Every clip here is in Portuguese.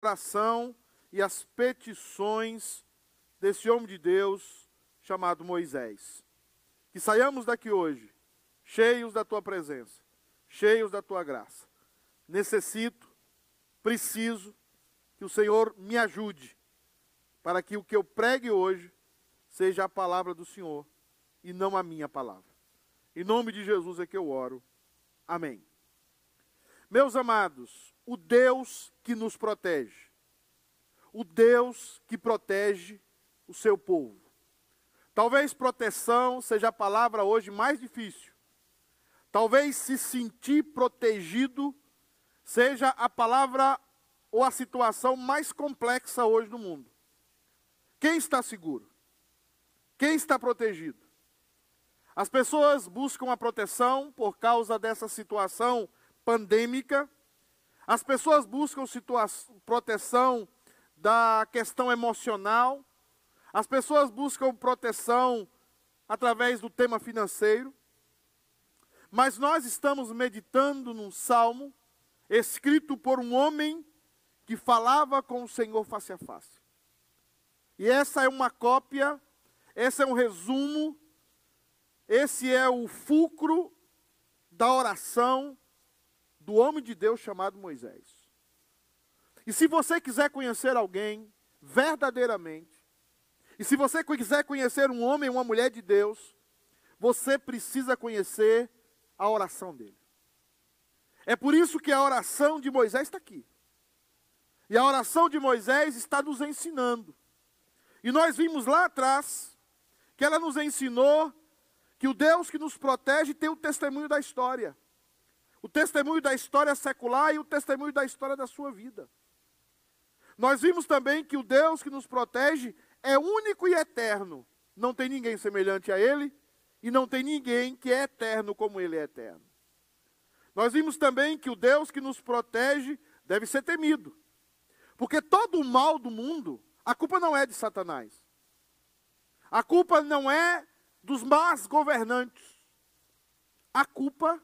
oração e as petições desse homem de Deus chamado Moisés. Que saiamos daqui hoje cheios da tua presença, cheios da tua graça. Necessito, preciso que o Senhor me ajude para que o que eu pregue hoje seja a palavra do Senhor e não a minha palavra. Em nome de Jesus é que eu oro. Amém. Meus amados, o Deus que nos protege, o Deus que protege o seu povo. Talvez proteção seja a palavra hoje mais difícil. Talvez se sentir protegido seja a palavra ou a situação mais complexa hoje no mundo. Quem está seguro? Quem está protegido? As pessoas buscam a proteção por causa dessa situação pandêmica. As pessoas buscam proteção da questão emocional. As pessoas buscam proteção através do tema financeiro. Mas nós estamos meditando num salmo escrito por um homem que falava com o Senhor face a face. E essa é uma cópia, esse é um resumo, esse é o fulcro da oração do homem de Deus chamado Moisés. E se você quiser conhecer alguém verdadeiramente, e se você quiser conhecer um homem ou uma mulher de Deus, você precisa conhecer a oração dele. É por isso que a oração de Moisés está aqui. E a oração de Moisés está nos ensinando. E nós vimos lá atrás que ela nos ensinou que o Deus que nos protege tem o testemunho da história. O testemunho da história secular e o testemunho da história da sua vida. Nós vimos também que o Deus que nos protege é único e eterno. Não tem ninguém semelhante a Ele e não tem ninguém que é eterno como Ele é eterno. Nós vimos também que o Deus que nos protege deve ser temido. Porque todo o mal do mundo, a culpa não é de Satanás. A culpa não é dos más governantes. A culpa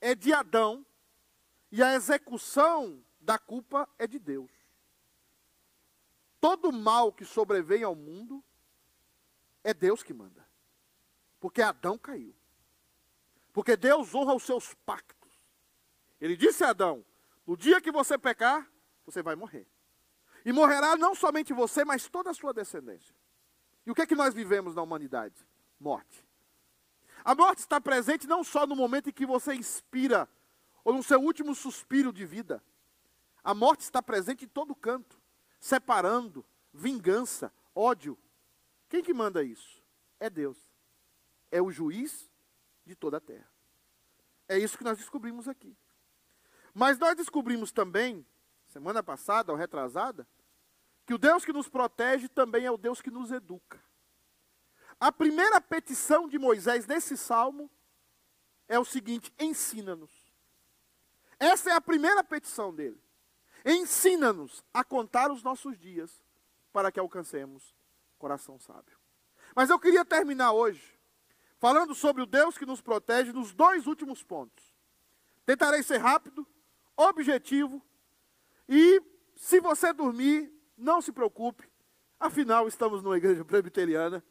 é de Adão e a execução da culpa é de Deus. Todo mal que sobrevém ao mundo é Deus que manda. Porque Adão caiu. Porque Deus honra os seus pactos. Ele disse a Adão: no dia que você pecar, você vai morrer. E morrerá não somente você, mas toda a sua descendência. E o que é que nós vivemos na humanidade? Morte. A morte está presente não só no momento em que você inspira, ou no seu último suspiro de vida. A morte está presente em todo canto separando, vingança, ódio. Quem que manda isso? É Deus. É o juiz de toda a terra. É isso que nós descobrimos aqui. Mas nós descobrimos também, semana passada ou retrasada, que o Deus que nos protege também é o Deus que nos educa. A primeira petição de Moisés nesse salmo é o seguinte: ensina-nos. Essa é a primeira petição dele. Ensina-nos a contar os nossos dias para que alcancemos coração sábio. Mas eu queria terminar hoje falando sobre o Deus que nos protege nos dois últimos pontos. Tentarei ser rápido, objetivo e se você dormir, não se preocupe, afinal estamos numa igreja presbiteriana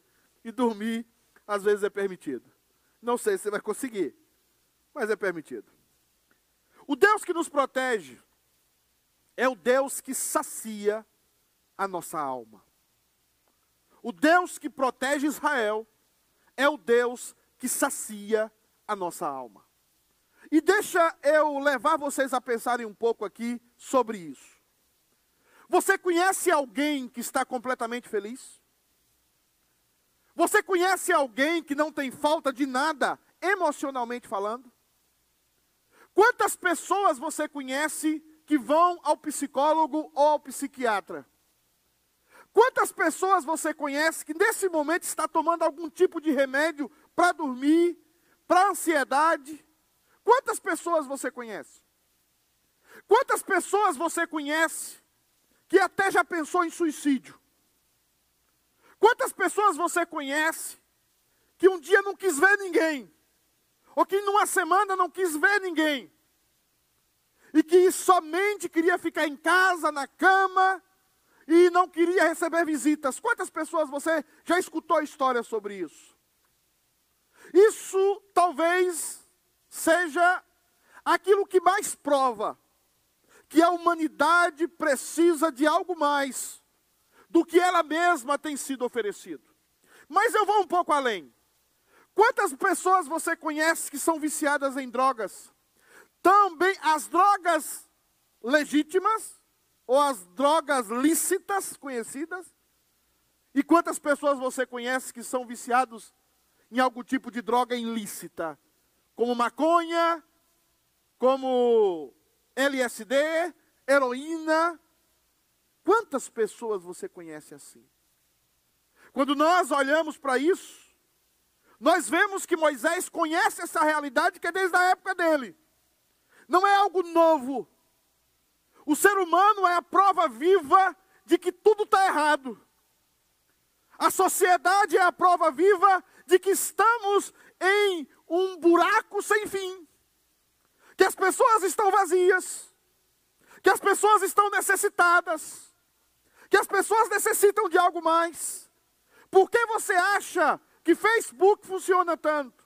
e dormir às vezes é permitido. Não sei se você vai conseguir, mas é permitido. O Deus que nos protege é o Deus que sacia a nossa alma. O Deus que protege Israel é o Deus que sacia a nossa alma. E deixa eu levar vocês a pensarem um pouco aqui sobre isso. Você conhece alguém que está completamente feliz? Você conhece alguém que não tem falta de nada, emocionalmente falando? Quantas pessoas você conhece que vão ao psicólogo ou ao psiquiatra. Quantas pessoas você conhece que nesse momento está tomando algum tipo de remédio para dormir, para ansiedade? Quantas pessoas você conhece? Quantas pessoas você conhece que até já pensou em suicídio? Quantas pessoas você conhece que um dia não quis ver ninguém? Ou que numa semana não quis ver ninguém? e que somente queria ficar em casa, na cama, e não queria receber visitas. Quantas pessoas você já escutou histórias sobre isso? Isso talvez seja aquilo que mais prova que a humanidade precisa de algo mais do que ela mesma tem sido oferecido. Mas eu vou um pouco além. Quantas pessoas você conhece que são viciadas em drogas? Também as drogas legítimas ou as drogas lícitas conhecidas? E quantas pessoas você conhece que são viciados em algum tipo de droga ilícita, como maconha, como LSD, heroína? Quantas pessoas você conhece assim? Quando nós olhamos para isso, nós vemos que Moisés conhece essa realidade que é desde a época dele. Não é algo novo. O ser humano é a prova viva de que tudo está errado. A sociedade é a prova viva de que estamos em um buraco sem fim. Que as pessoas estão vazias. Que as pessoas estão necessitadas. Que as pessoas necessitam de algo mais. Por que você acha que Facebook funciona tanto?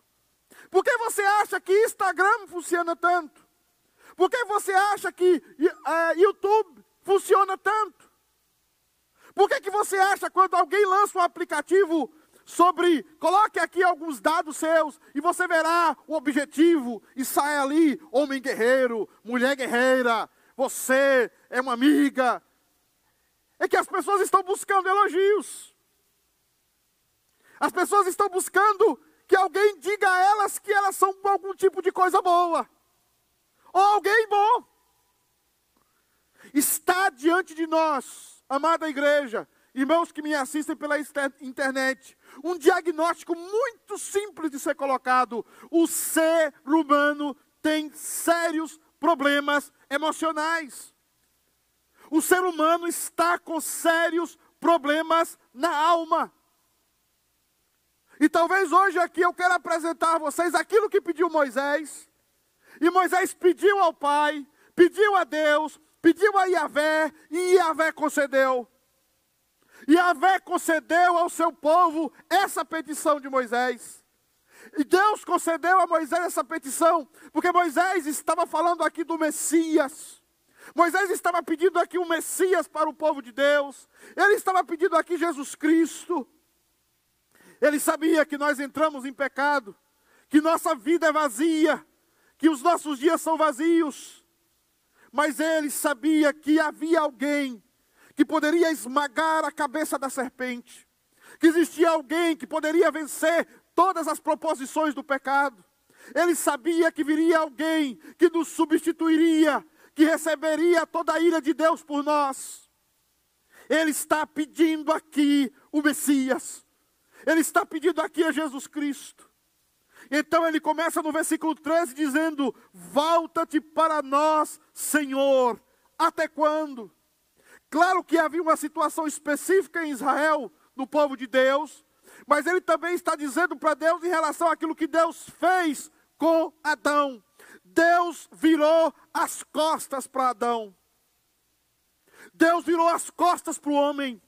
Por que você acha que Instagram funciona tanto? Por que você acha que uh, YouTube funciona tanto? Por que, que você acha quando alguém lança um aplicativo sobre, coloque aqui alguns dados seus e você verá o objetivo e sai ali, homem guerreiro, mulher guerreira, você é uma amiga. É que as pessoas estão buscando elogios. As pessoas estão buscando que alguém diga a elas que elas são algum tipo de coisa boa. Ou alguém bom. Está diante de nós, amada igreja, irmãos que me assistem pela internet, um diagnóstico muito simples de ser colocado. O ser humano tem sérios problemas emocionais. O ser humano está com sérios problemas na alma. E talvez hoje aqui eu quero apresentar a vocês aquilo que pediu Moisés. E Moisés pediu ao Pai, pediu a Deus, pediu a Yahvé, e Yahvé concedeu. Yahvé concedeu ao seu povo essa petição de Moisés. E Deus concedeu a Moisés essa petição, porque Moisés estava falando aqui do Messias. Moisés estava pedindo aqui um Messias para o povo de Deus. Ele estava pedindo aqui Jesus Cristo. Ele sabia que nós entramos em pecado, que nossa vida é vazia, que os nossos dias são vazios. Mas ele sabia que havia alguém que poderia esmagar a cabeça da serpente, que existia alguém que poderia vencer todas as proposições do pecado. Ele sabia que viria alguém que nos substituiria, que receberia toda a ira de Deus por nós. Ele está pedindo aqui o Messias. Ele está pedindo aqui a Jesus Cristo. Então ele começa no versículo 13 dizendo: Volta-te para nós, Senhor. Até quando? Claro que havia uma situação específica em Israel, no povo de Deus, mas ele também está dizendo para Deus em relação àquilo que Deus fez com Adão. Deus virou as costas para Adão. Deus virou as costas para o homem.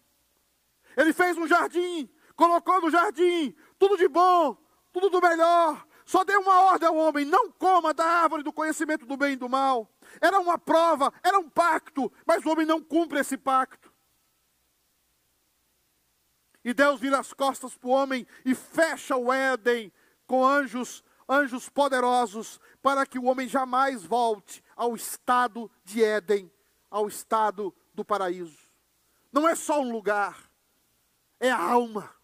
Ele fez um jardim, colocou no jardim tudo de bom, tudo do melhor. Só deu uma ordem ao homem: não coma da árvore do conhecimento do bem e do mal. Era uma prova, era um pacto, mas o homem não cumpre esse pacto. E Deus vira as costas para o homem e fecha o Éden com anjos, anjos poderosos, para que o homem jamais volte ao estado de Éden, ao estado do paraíso. Não é só um lugar, é a alma.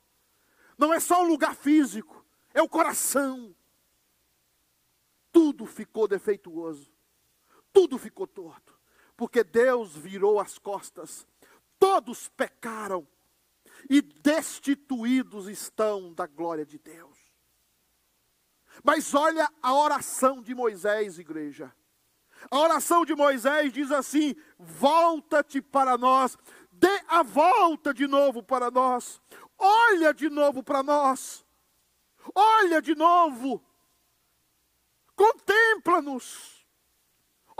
Não é só um lugar físico, é o coração. Tudo ficou defeituoso tudo ficou torto, porque Deus virou as costas, todos pecaram e destituídos estão da glória de Deus. Mas olha a oração de Moisés, igreja. A oração de Moisés diz assim: volta-te para nós, dê a volta de novo para nós, olha de novo para nós, olha de novo, contempla-nos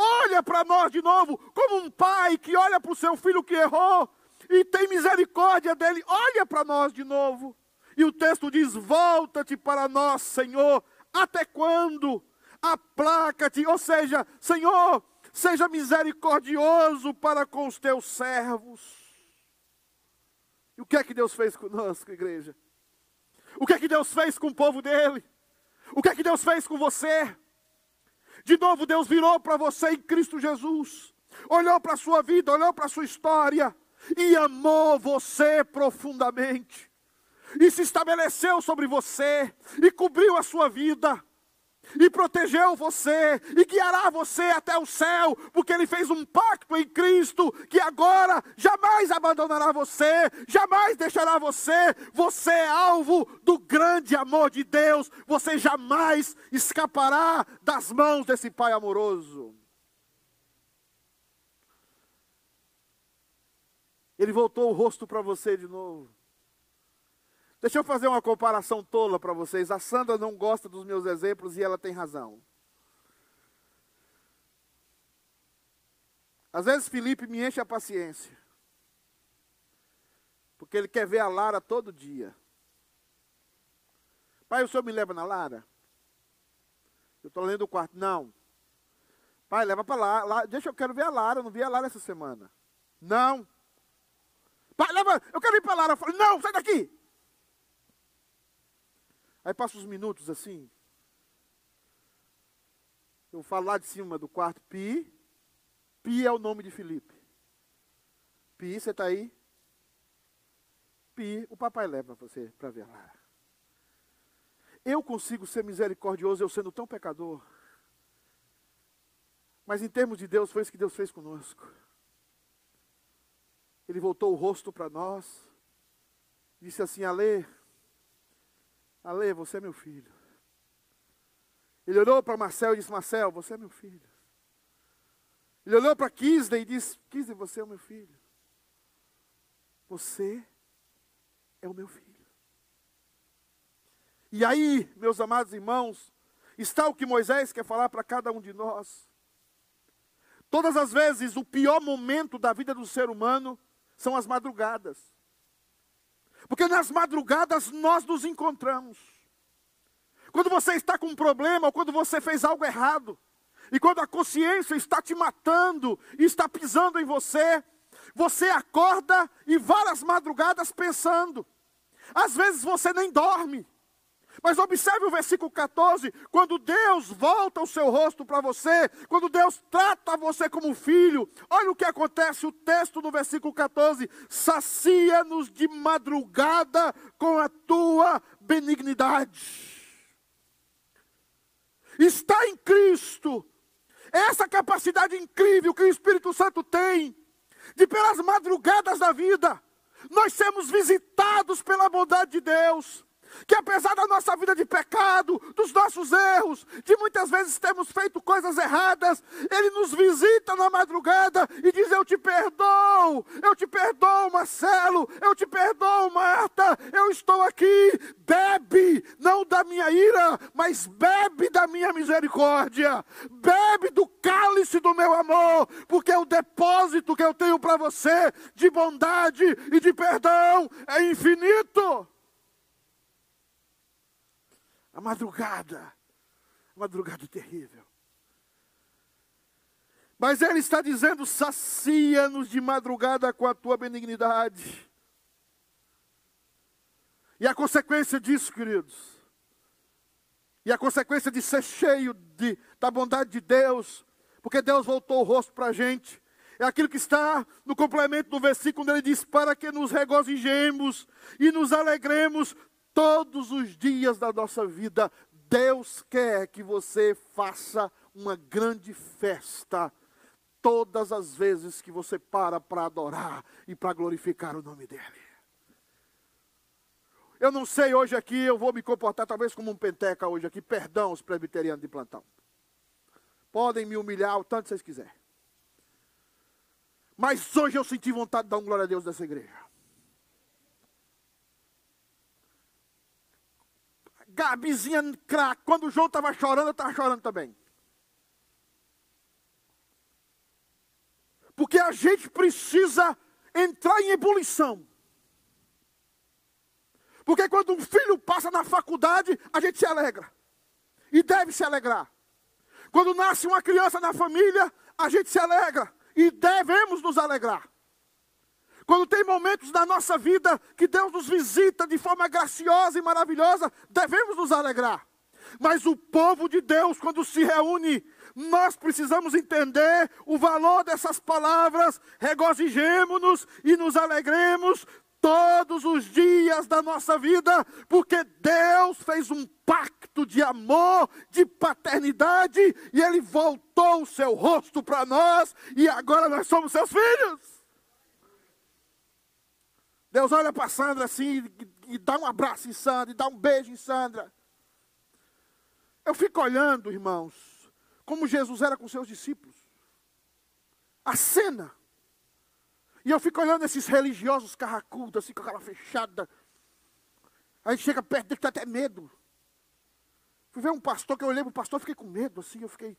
olha para nós de novo, como um pai que olha para o seu filho que errou e tem misericórdia dele, olha para nós de novo. E o texto diz: Volta-te para nós, Senhor, até quando? Aplaca-te, ou seja, Senhor, seja misericordioso para com os teus servos. E o que é que Deus fez conosco, igreja? O que é que Deus fez com o povo dele? O que é que Deus fez com você? De novo, Deus virou para você em Cristo Jesus, olhou para a sua vida, olhou para a sua história e amou você profundamente, e se estabeleceu sobre você, e cobriu a sua vida e protegeu você, e guiará você até o céu, porque Ele fez um pacto em Cristo, que agora jamais abandonará você, jamais deixará você. Você é alvo do grande amor de Deus, você jamais escapará das mãos desse Pai amoroso. Ele voltou o rosto para você de novo. Deixa eu fazer uma comparação tola para vocês. A Sandra não gosta dos meus exemplos e ela tem razão. Às vezes Felipe me enche a paciência. Porque ele quer ver a Lara todo dia. Pai, o senhor me leva na Lara? Eu estou lendo o quarto. Não. Pai, leva para lá, lá. Deixa, eu quero ver a Lara. Eu não vi a Lara essa semana. Não. Pai, leva. Eu quero ir para a Lara. Eu falo, não, sai daqui. Aí passa uns minutos assim. Eu falo lá de cima do quarto, Pi. Pi é o nome de Felipe. Pi, você está aí? Pi, o papai leva você para ver lá. Eu consigo ser misericordioso eu sendo tão pecador. Mas em termos de Deus, foi isso que Deus fez conosco. Ele voltou o rosto para nós. Disse assim, Ale, Ale, você é meu filho. Ele olhou para Marcel e disse: Marcel, você é meu filho. Ele olhou para Kisley e disse: Kisley, você é o meu filho. Você é o meu filho. E aí, meus amados irmãos, está o que Moisés quer falar para cada um de nós. Todas as vezes, o pior momento da vida do ser humano são as madrugadas. Porque nas madrugadas nós nos encontramos. Quando você está com um problema, ou quando você fez algo errado, e quando a consciência está te matando e está pisando em você, você acorda e várias madrugadas pensando. Às vezes você nem dorme. Mas observe o versículo 14: quando Deus volta o seu rosto para você, quando Deus trata você como filho, olha o que acontece, o texto no versículo 14: sacia-nos de madrugada com a tua benignidade. Está em Cristo, essa capacidade incrível que o Espírito Santo tem, de pelas madrugadas da vida, nós sermos visitados pela bondade de Deus que apesar da nossa vida de pecado, dos nossos erros, de muitas vezes termos feito coisas erradas, Ele nos visita na madrugada e diz: Eu te perdoo, eu te perdoo, Marcelo, eu te perdoo, Marta, eu estou aqui. Bebe, não da minha ira, mas bebe da minha misericórdia, bebe do cálice do meu amor, porque o depósito que eu tenho para você de bondade e de perdão é infinito. A madrugada, a madrugada terrível. Mas ele está dizendo: sacia-nos de madrugada com a tua benignidade. E a consequência disso, queridos, e a consequência de ser cheio de, da bondade de Deus, porque Deus voltou o rosto para a gente, é aquilo que está no complemento do versículo, onde ele diz: Para que nos regozijemos e nos alegremos Todos os dias da nossa vida, Deus quer que você faça uma grande festa. Todas as vezes que você para para adorar e para glorificar o nome dEle. Eu não sei hoje aqui, eu vou me comportar talvez como um penteca hoje aqui. Perdão, os presbiterianos de plantão. Podem me humilhar o tanto vocês quiserem. Mas hoje eu senti vontade de dar um glória a Deus dessa igreja. Gabizinha craque. Quando o João estava chorando, eu estava chorando também. Porque a gente precisa entrar em ebulição. Porque quando um filho passa na faculdade, a gente se alegra. E deve se alegrar. Quando nasce uma criança na família, a gente se alegra. E devemos nos alegrar. Quando tem momentos da nossa vida que Deus nos visita de forma graciosa e maravilhosa, devemos nos alegrar. Mas o povo de Deus, quando se reúne, nós precisamos entender o valor dessas palavras, regozijemos-nos e nos alegremos todos os dias da nossa vida, porque Deus fez um pacto de amor, de paternidade, e Ele voltou o seu rosto para nós, e agora nós somos seus filhos. Deus olha para Sandra assim e, dá um abraço em Sandra, e dá um beijo em Sandra. Eu fico olhando, irmãos, como Jesus era com seus discípulos. A cena. E eu fico olhando esses religiosos carracudos, assim, com a cara fechada. Aí chega perto dele, tem até medo. Fui ver um pastor, que eu olhei para o pastor, fiquei com medo, assim, eu fiquei,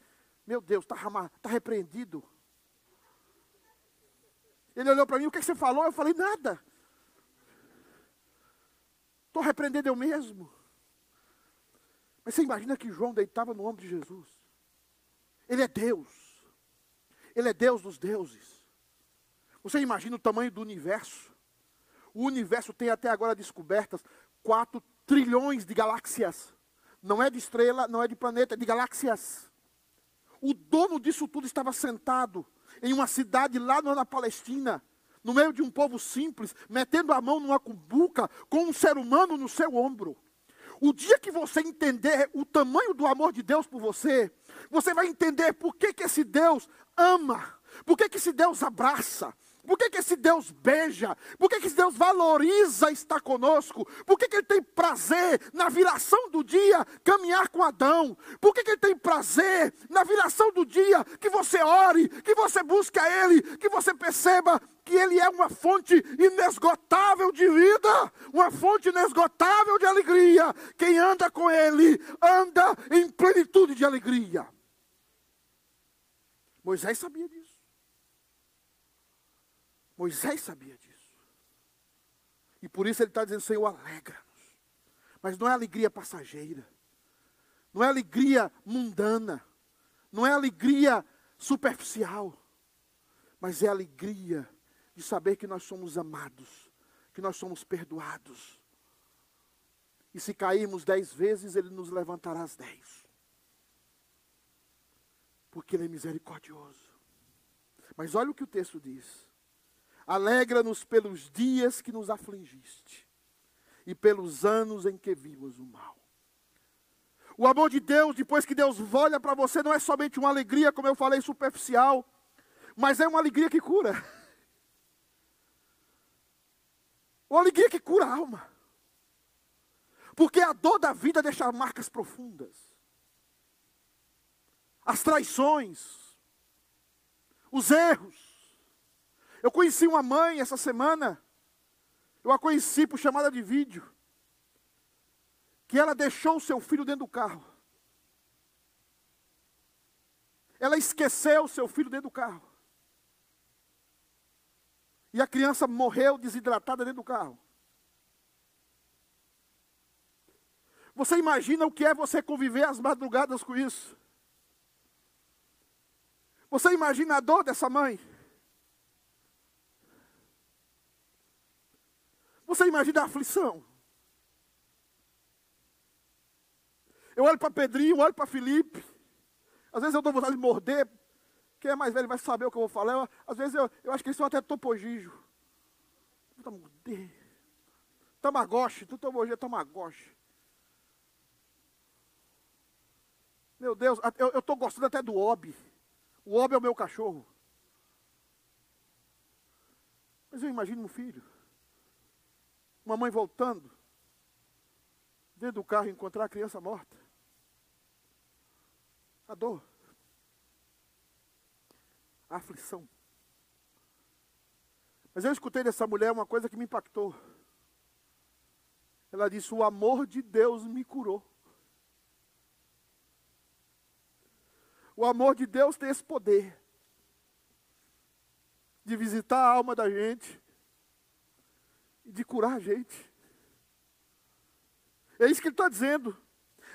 meu Deus, está tá repreendido. Ele olhou para mim, o que, que você falou? Eu falei, nada. Estou repreendendo eu mesmo. Mas você imagina que João deitava no ombro de Jesus. Ele é Deus. Ele é Deus dos deuses. Você imagina o tamanho do universo. O universo tem até agora descobertas 4 trilhões de galáxias. Não é de estrela, não é de planeta, é de galáxias. O dono disso tudo estava sentado em uma cidade lá na Palestina no meio de um povo simples, metendo a mão numa cumbuca, com um ser humano no seu ombro. O dia que você entender o tamanho do amor de Deus por você, você vai entender por que, que esse Deus ama, por que, que esse Deus abraça, por que, que esse Deus beija? Por que, que esse Deus valoriza estar conosco? Por que, que Ele tem prazer na viração do dia caminhar com Adão? Por que, que Ele tem prazer na viração do dia que você ore, que você busque a Ele, que você perceba que Ele é uma fonte inesgotável de vida, uma fonte inesgotável de alegria. Quem anda com Ele anda em plenitude de alegria. Moisés sabia disso. Moisés sabia disso. E por isso ele está dizendo, Senhor, alegra-nos. Mas não é alegria passageira. Não é alegria mundana. Não é alegria superficial. Mas é alegria de saber que nós somos amados. Que nós somos perdoados. E se cairmos dez vezes, Ele nos levantará às dez. Porque Ele é misericordioso. Mas olha o que o texto diz. Alegra-nos pelos dias que nos afligiste e pelos anos em que vimos o mal. O amor de Deus, depois que Deus olha para você, não é somente uma alegria, como eu falei, superficial, mas é uma alegria que cura. Uma alegria que cura a alma. Porque a dor da vida deixa marcas profundas. As traições, os erros, eu conheci uma mãe essa semana, eu a conheci por chamada de vídeo, que ela deixou o seu filho dentro do carro. Ela esqueceu o seu filho dentro do carro. E a criança morreu desidratada dentro do carro. Você imagina o que é você conviver as madrugadas com isso? Você imagina a dor dessa mãe? Você imagina a aflição? Eu olho para Pedrinho, olho para Felipe. Às vezes eu dou vontade de morder. Quem é mais velho vai saber o que eu vou falar. Eu, às vezes eu, eu acho que eles são até topogijo. Tamagoche, tu topogijo é tamagoche. Meu Deus, eu estou gostando até do Obi. O Obi é o meu cachorro. Mas eu imagino um filho. Uma mãe voltando, dentro do carro, encontrar a criança morta. A dor. A aflição. Mas eu escutei dessa mulher uma coisa que me impactou. Ela disse: O amor de Deus me curou. O amor de Deus tem esse poder de visitar a alma da gente e de curar a gente. É isso que ele está dizendo.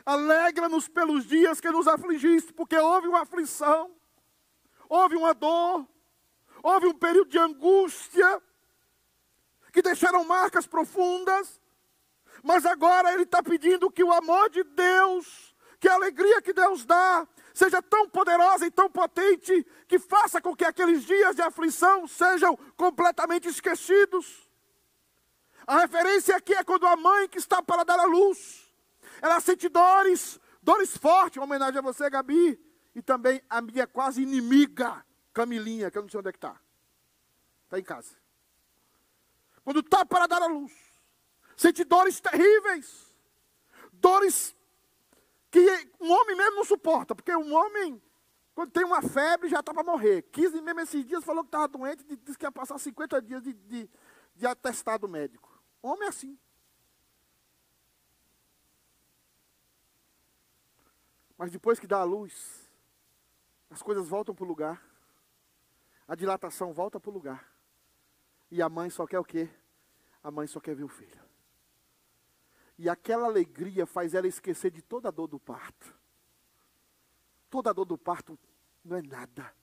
Alegra-nos pelos dias que nos afligiste, porque houve uma aflição, houve uma dor, houve um período de angústia, que deixaram marcas profundas, mas agora ele está pedindo que o amor de Deus, que a alegria que Deus dá, seja tão poderosa e tão potente, que faça com que aqueles dias de aflição sejam completamente esquecidos. A referência aqui é quando a mãe que está para dar a luz, ela sente dores, dores fortes, uma homenagem a você, Gabi, e também a minha quase inimiga, Camilinha, que eu não sei onde é que está. Está em casa. Quando está para dar a luz, sente dores terríveis, dores que um homem mesmo não suporta, porque um homem, quando tem uma febre, já está para morrer. 15 mesmo esses dias falou que estava doente, disse que ia passar 50 dias de, de, de atestado médico. Homem é assim. Mas depois que dá a luz, as coisas voltam para o lugar. A dilatação volta para o lugar. E a mãe só quer o quê? A mãe só quer ver o filho. E aquela alegria faz ela esquecer de toda a dor do parto. Toda a dor do parto não é nada.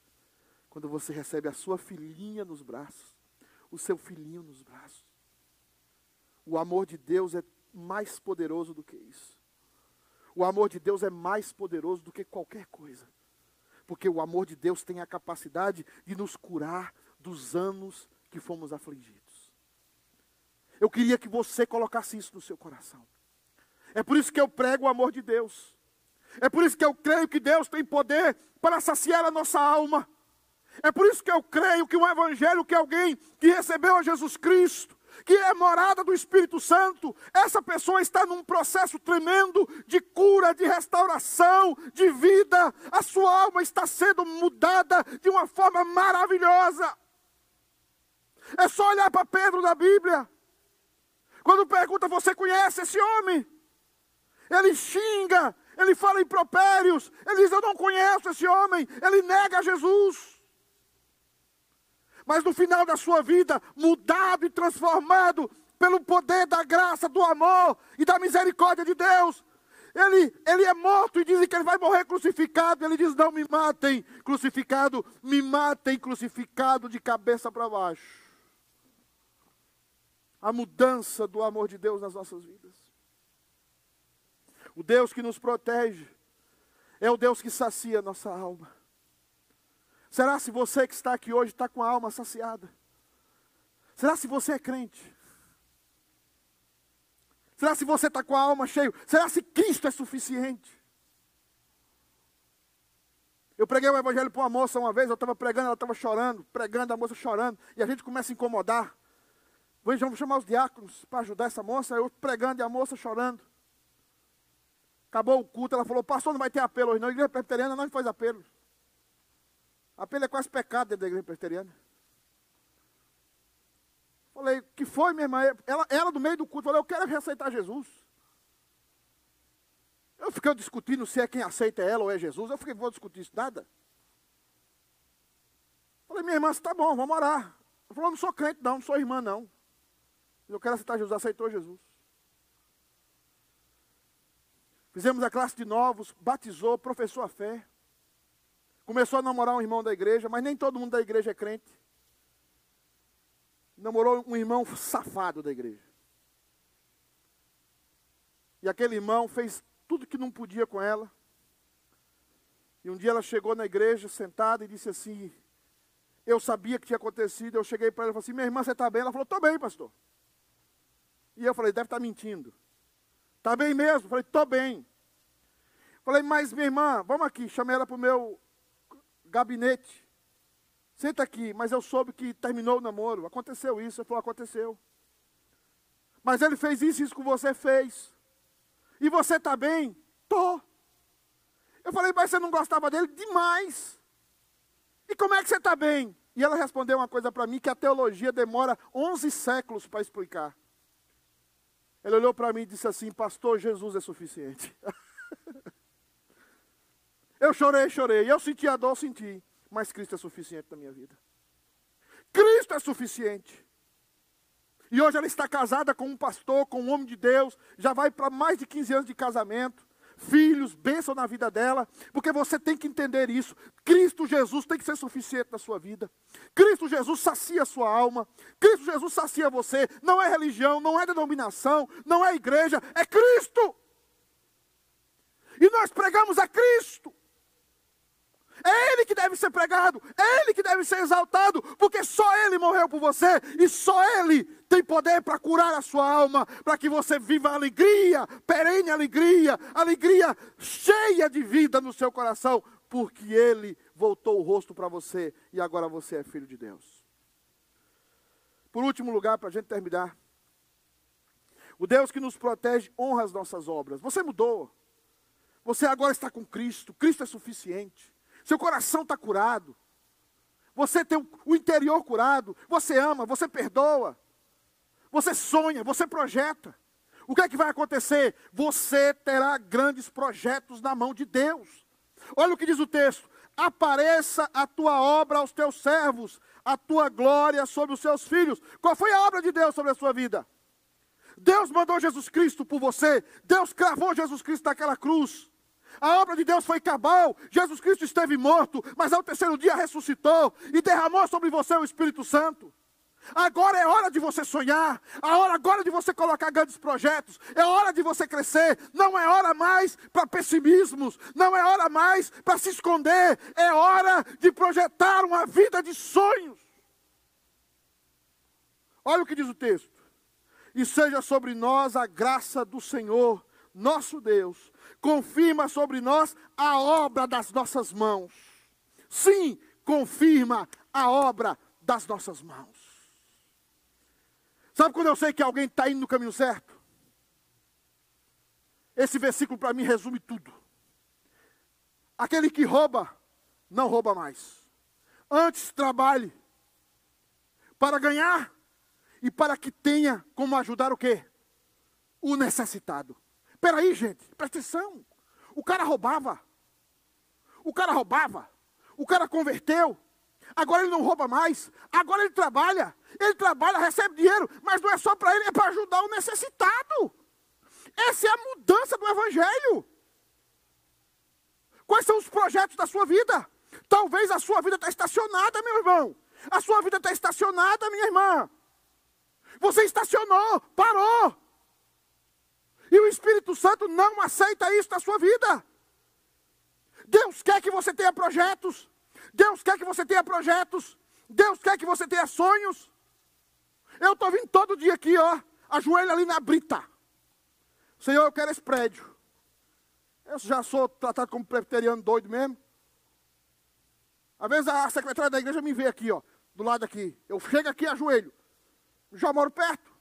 Quando você recebe a sua filhinha nos braços, o seu filhinho nos braços. O amor de Deus é mais poderoso do que isso. O amor de Deus é mais poderoso do que qualquer coisa. Porque o amor de Deus tem a capacidade de nos curar dos anos que fomos afligidos. Eu queria que você colocasse isso no seu coração. É por isso que eu prego o amor de Deus. É por isso que eu creio que Deus tem poder para saciar a nossa alma. É por isso que eu creio que um evangelho que alguém que recebeu a Jesus Cristo, que é morada do Espírito Santo, essa pessoa está num processo tremendo de cura, de restauração, de vida. A sua alma está sendo mudada de uma forma maravilhosa. É só olhar para Pedro da Bíblia. Quando pergunta, você conhece esse homem? Ele xinga, ele fala impropérios, ele diz, eu não conheço esse homem, ele nega Jesus mas no final da sua vida, mudado e transformado pelo poder da graça, do amor e da misericórdia de Deus. Ele, ele é morto e dizem que ele vai morrer crucificado. Ele diz: Não me matem crucificado, me matem crucificado de cabeça para baixo. A mudança do amor de Deus nas nossas vidas. O Deus que nos protege é o Deus que sacia a nossa alma. Será se você que está aqui hoje está com a alma saciada? Será se você é crente? Será se você está com a alma cheia? Será se Cristo é suficiente? Eu preguei o evangelho para uma moça uma vez, eu estava pregando, ela estava chorando, pregando, a moça chorando, e a gente começa a incomodar. Vamos chamar os diáconos para ajudar essa moça, eu pregando e a moça chorando. Acabou o culto, ela falou, pastor, não vai ter apelo hoje não, a igreja presbiteriana não faz apelo. Apelo é quase pecado dentro da igreja presbiteriana. Falei, que foi, minha irmã? Ela, ela do meio do culto, falou, eu quero reaceitar Jesus. Eu fiquei discutindo se é quem aceita ela ou é Jesus. Eu fiquei, vou discutir isso, nada. Falei, minha irmã, está bom, vamos orar. Ela falou, não sou crente não, não sou irmã não. Eu quero aceitar Jesus, aceitou Jesus. Fizemos a classe de novos, batizou, professou a fé. Começou a namorar um irmão da igreja, mas nem todo mundo da igreja é crente. Namorou um irmão safado da igreja. E aquele irmão fez tudo que não podia com ela. E um dia ela chegou na igreja sentada e disse assim: Eu sabia que tinha acontecido. Eu cheguei para ela e falei assim: Minha irmã, você está bem? Ela falou: Estou bem, pastor. E eu falei: Deve estar tá mentindo. Está bem mesmo? Eu falei: Estou bem. Falei: Mas minha irmã, vamos aqui. Chamei ela para o meu gabinete. Senta aqui, mas eu soube que terminou o namoro. Aconteceu isso. Ele falou: aconteceu. Mas ele fez isso, isso que você fez. E você está bem? Tô. Eu falei, mas você não gostava dele? Demais. E como é que você está bem? E ela respondeu uma coisa para mim que a teologia demora 11 séculos para explicar. Ele olhou para mim e disse assim: Pastor, Jesus é suficiente. Eu chorei, chorei. Eu senti a dor, senti. Mas Cristo é suficiente na minha vida. Cristo é suficiente. E hoje ela está casada com um pastor, com um homem de Deus, já vai para mais de 15 anos de casamento filhos, bênção na vida dela, porque você tem que entender isso. Cristo Jesus tem que ser suficiente na sua vida. Cristo Jesus sacia a sua alma. Cristo Jesus sacia você. Não é religião, não é denominação, não é igreja, é Cristo. E nós pregamos a Cristo. É Ele que deve ser pregado, é Ele que deve ser exaltado, porque só Ele morreu por você e só Ele tem poder para curar a sua alma, para que você viva alegria, perene alegria, alegria cheia de vida no seu coração, porque Ele voltou o rosto para você e agora você é filho de Deus. Por último lugar, para a gente terminar, o Deus que nos protege honra as nossas obras. Você mudou. Você agora está com Cristo. Cristo é suficiente seu coração está curado, você tem o interior curado, você ama, você perdoa, você sonha, você projeta. O que é que vai acontecer? Você terá grandes projetos na mão de Deus. Olha o que diz o texto: apareça a tua obra aos teus servos, a tua glória sobre os seus filhos. Qual foi a obra de Deus sobre a sua vida? Deus mandou Jesus Cristo por você, Deus cravou Jesus Cristo naquela cruz. A obra de Deus foi cabal. Jesus Cristo esteve morto, mas ao terceiro dia ressuscitou e derramou sobre você o Espírito Santo. Agora é hora de você sonhar, a hora agora de você colocar grandes projetos, é hora de você crescer, não é hora mais para pessimismos, não é hora mais para se esconder, é hora de projetar uma vida de sonhos. Olha o que diz o texto: e seja sobre nós a graça do Senhor, nosso Deus, confirma sobre nós a obra das nossas mãos. Sim, confirma a obra das nossas mãos. Sabe quando eu sei que alguém está indo no caminho certo? Esse versículo para mim resume tudo. Aquele que rouba, não rouba mais. Antes trabalhe para ganhar e para que tenha como ajudar o quê? O necessitado. Peraí, gente, presta atenção. O cara roubava. O cara roubava. O cara converteu. Agora ele não rouba mais. Agora ele trabalha. Ele trabalha, recebe dinheiro, mas não é só para ele, é para ajudar o necessitado. Essa é a mudança do Evangelho. Quais são os projetos da sua vida? Talvez a sua vida está estacionada, meu irmão. A sua vida está estacionada, minha irmã. Você estacionou, parou. E o Espírito Santo não aceita isso na sua vida. Deus quer que você tenha projetos. Deus quer que você tenha projetos. Deus quer que você tenha sonhos. Eu estou vindo todo dia aqui, ó, ajoelho ali na brita. Senhor, eu quero esse prédio. Eu já sou tratado como presbiteriano doido mesmo. Às vezes a secretária da igreja me vê aqui, ó, do lado aqui. Eu chego aqui ajoelho. Já moro perto.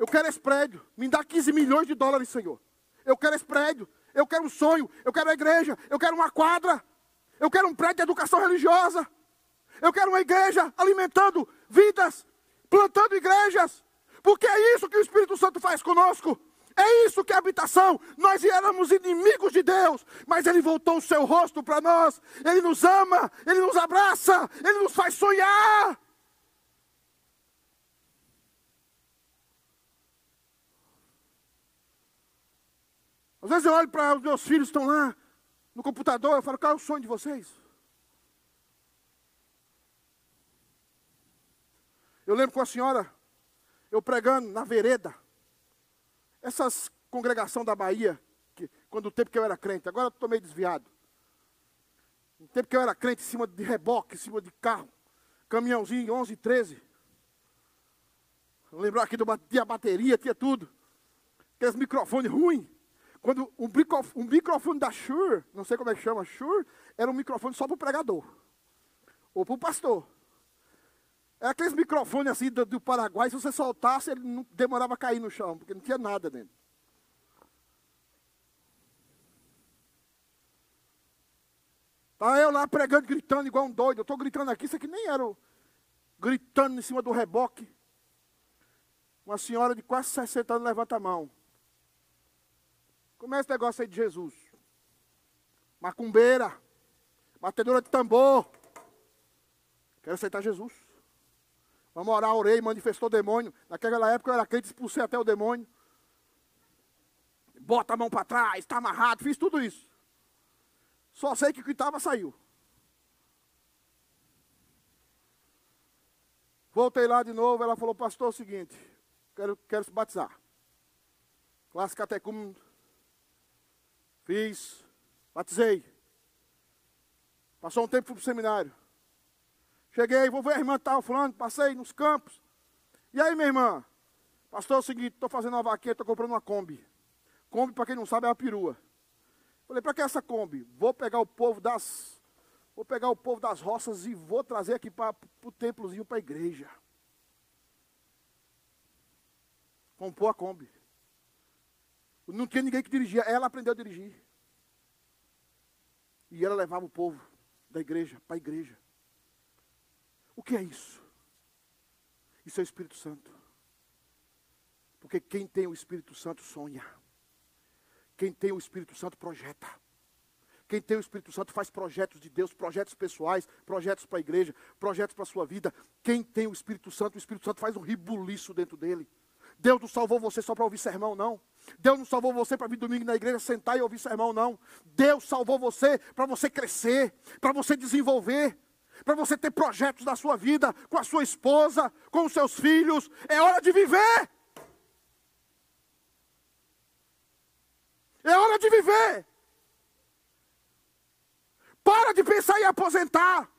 Eu quero esse prédio. Me dá 15 milhões de dólares, Senhor. Eu quero esse prédio. Eu quero um sonho. Eu quero a igreja. Eu quero uma quadra. Eu quero um prédio de educação religiosa. Eu quero uma igreja alimentando vidas, plantando igrejas. Porque é isso que o Espírito Santo faz conosco. É isso que é habitação. Nós éramos inimigos de Deus, mas Ele voltou o seu rosto para nós. Ele nos ama, Ele nos abraça, Ele nos faz sonhar. Às vezes eu olho para os meus filhos estão lá no computador, eu falo, qual é o sonho de vocês? Eu lembro com a senhora, eu pregando na vereda, essas congregação da Bahia, que, quando o tempo que eu era crente, agora eu estou meio desviado. No tempo que eu era crente, em cima de reboque, em cima de carro, caminhãozinho, 11, 13. Lembrar aqui do tinha bateria, tinha tudo. Aqueles microfones ruins. Quando microfone, um microfone da Shure, não sei como é que chama, Shure, era um microfone só para o pregador. Ou para o pastor. É aqueles microfones assim do, do, Paraguai, se você soltasse, ele não demorava a cair no chão, porque não tinha nada dentro. Tá eu lá pregando, gritando igual um doido. Eu estou gritando aqui, isso aqui nem era o, gritando em cima do reboque. Uma senhora de quase 60 anos levanta a mão. Como é esse negócio aí de Jesus? Macumbeira, batedora de tambor. Quero aceitar Jesus. Vamos orar, orei, manifestou o demônio. Naquela época eu era crente, expulsei até o demônio. Bota a mão para trás, está amarrado, fiz tudo isso. Só sei que o que estava saiu. Voltei lá de novo, ela falou, pastor, é o seguinte, quero, quero se batizar. Classe catecúmeno, fiz, batizei. Passou um tempo, fui para o seminário. Cheguei, vou ver a irmã tal, fulano, passei nos campos. E aí, minha irmã? Pastor, é o seguinte, estou fazendo uma vaquinha, estou comprando uma Kombi. Kombi, para quem não sabe, é uma perua. Falei, para que essa Kombi? Vou pegar o povo das. Vou pegar o povo das roças e vou trazer aqui para o templozinho, para a igreja. Comprou a Kombi. Não tinha ninguém que dirigia, ela aprendeu a dirigir. E ela levava o povo da igreja para a igreja. O que é isso? Isso é o Espírito Santo. Porque quem tem o Espírito Santo sonha. Quem tem o Espírito Santo projeta. Quem tem o Espírito Santo faz projetos de Deus, projetos pessoais, projetos para a igreja, projetos para a sua vida. Quem tem o Espírito Santo, o Espírito Santo faz um ribuliço dentro dele. Deus não salvou você só para ouvir sermão, não. Deus não salvou você para vir domingo na igreja, sentar e ouvir sermão, não. Deus salvou você para você crescer, para você desenvolver para você ter projetos da sua vida, com a sua esposa, com os seus filhos. É hora de viver. É hora de viver. Para de pensar em aposentar.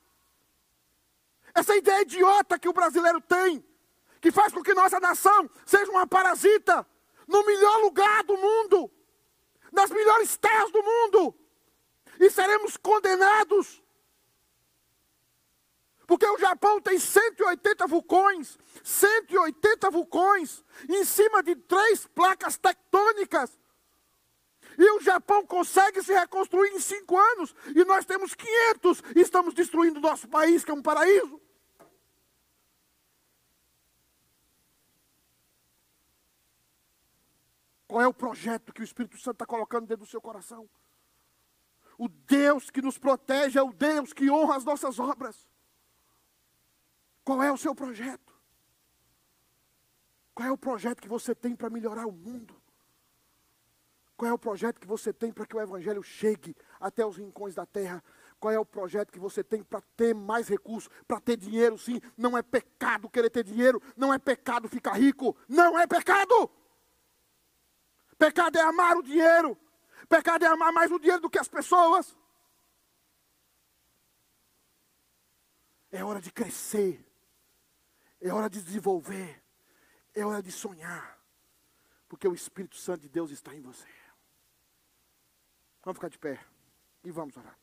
Essa ideia idiota que o brasileiro tem, que faz com que nossa nação seja uma parasita no melhor lugar do mundo, nas melhores terras do mundo, e seremos condenados porque o Japão tem 180 vulcões, 180 vulcões, em cima de três placas tectônicas. E o Japão consegue se reconstruir em cinco anos, e nós temos 500 e estamos destruindo nosso país, que é um paraíso. Qual é o projeto que o Espírito Santo está colocando dentro do seu coração? O Deus que nos protege é o Deus que honra as nossas obras. Qual é o seu projeto? Qual é o projeto que você tem para melhorar o mundo? Qual é o projeto que você tem para que o Evangelho chegue até os rincões da terra? Qual é o projeto que você tem para ter mais recursos, para ter dinheiro? Sim, não é pecado querer ter dinheiro, não é pecado ficar rico, não é pecado. Pecado é amar o dinheiro, pecado é amar mais o dinheiro do que as pessoas. É hora de crescer. É hora de desenvolver. É hora de sonhar. Porque o Espírito Santo de Deus está em você. Vamos ficar de pé e vamos orar.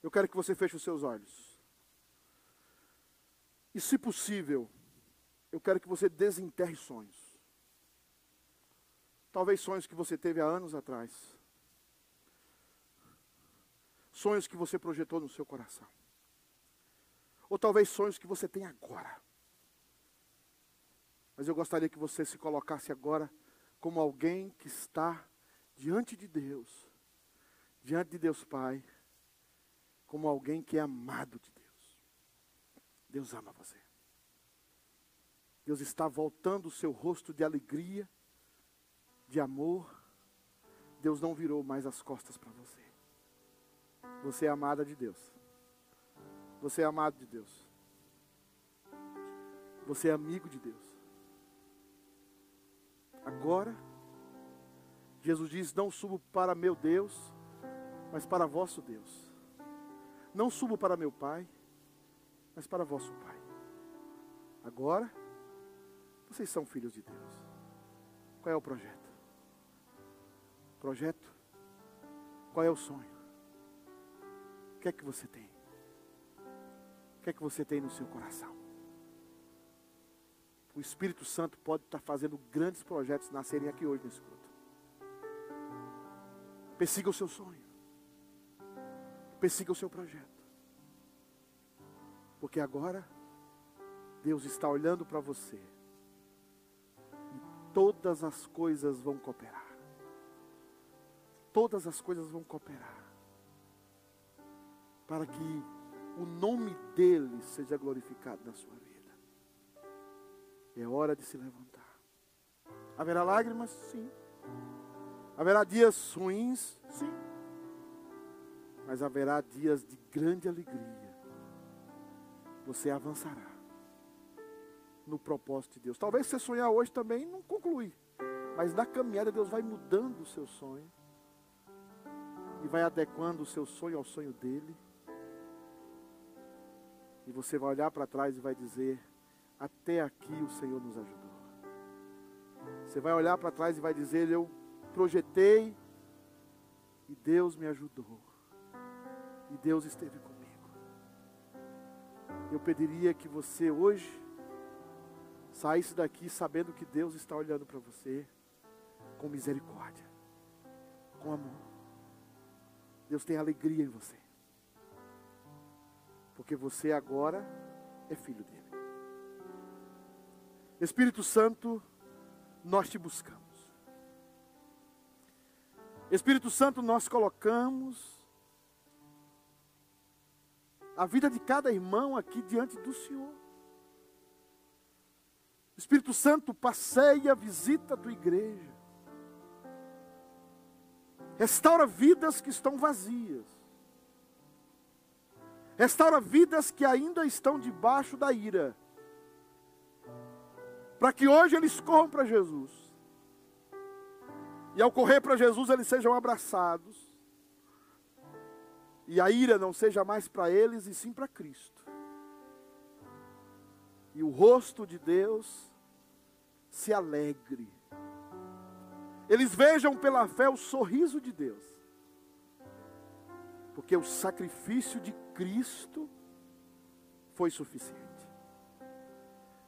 Eu quero que você feche os seus olhos. E se possível, eu quero que você desenterre sonhos. Talvez sonhos que você teve há anos atrás sonhos que você projetou no seu coração. Ou talvez sonhos que você tem agora. Mas eu gostaria que você se colocasse agora como alguém que está diante de Deus, diante de Deus Pai, como alguém que é amado de Deus. Deus ama você. Deus está voltando o seu rosto de alegria, de amor. Deus não virou mais as costas para você. Você é amada de Deus. Você é amado de Deus. Você é amigo de Deus. Agora, Jesus diz: Não subo para meu Deus, mas para vosso Deus. Não subo para meu Pai, mas para vosso Pai. Agora, vocês são filhos de Deus. Qual é o projeto? Projeto? Qual é o sonho? que é que você tem? O que é que você tem no seu coração? O Espírito Santo pode estar fazendo grandes projetos nascerem aqui hoje nesse culto. Persiga o seu sonho. Persiga o seu projeto. Porque agora Deus está olhando para você. Todas as coisas vão cooperar. Todas as coisas vão cooperar para que o nome dele seja glorificado na sua vida. É hora de se levantar. Haverá lágrimas? Sim. Haverá dias ruins? Sim. Mas haverá dias de grande alegria. Você avançará no propósito de Deus. Talvez você sonhar hoje também não conclui. Mas na caminhada Deus vai mudando o seu sonho. E vai adequando o seu sonho ao sonho dele. E você vai olhar para trás e vai dizer: Até aqui o Senhor nos ajudou. Você vai olhar para trás e vai dizer: Eu projetei e Deus me ajudou. E Deus esteve comigo. Eu pediria que você hoje saísse daqui sabendo que Deus está olhando para você com misericórdia, com amor. Deus tem alegria em você. Porque você agora é filho dele. Espírito Santo, nós te buscamos. Espírito Santo, nós colocamos a vida de cada irmão aqui diante do Senhor. Espírito Santo, passeia, visita a tua igreja. Restaura vidas que estão vazias. Restaura vidas que ainda estão debaixo da ira. Para que hoje eles corram para Jesus. E ao correr para Jesus eles sejam abraçados. E a ira não seja mais para eles e sim para Cristo. E o rosto de Deus se alegre. Eles vejam pela fé o sorriso de Deus. Porque o sacrifício de Cristo foi suficiente.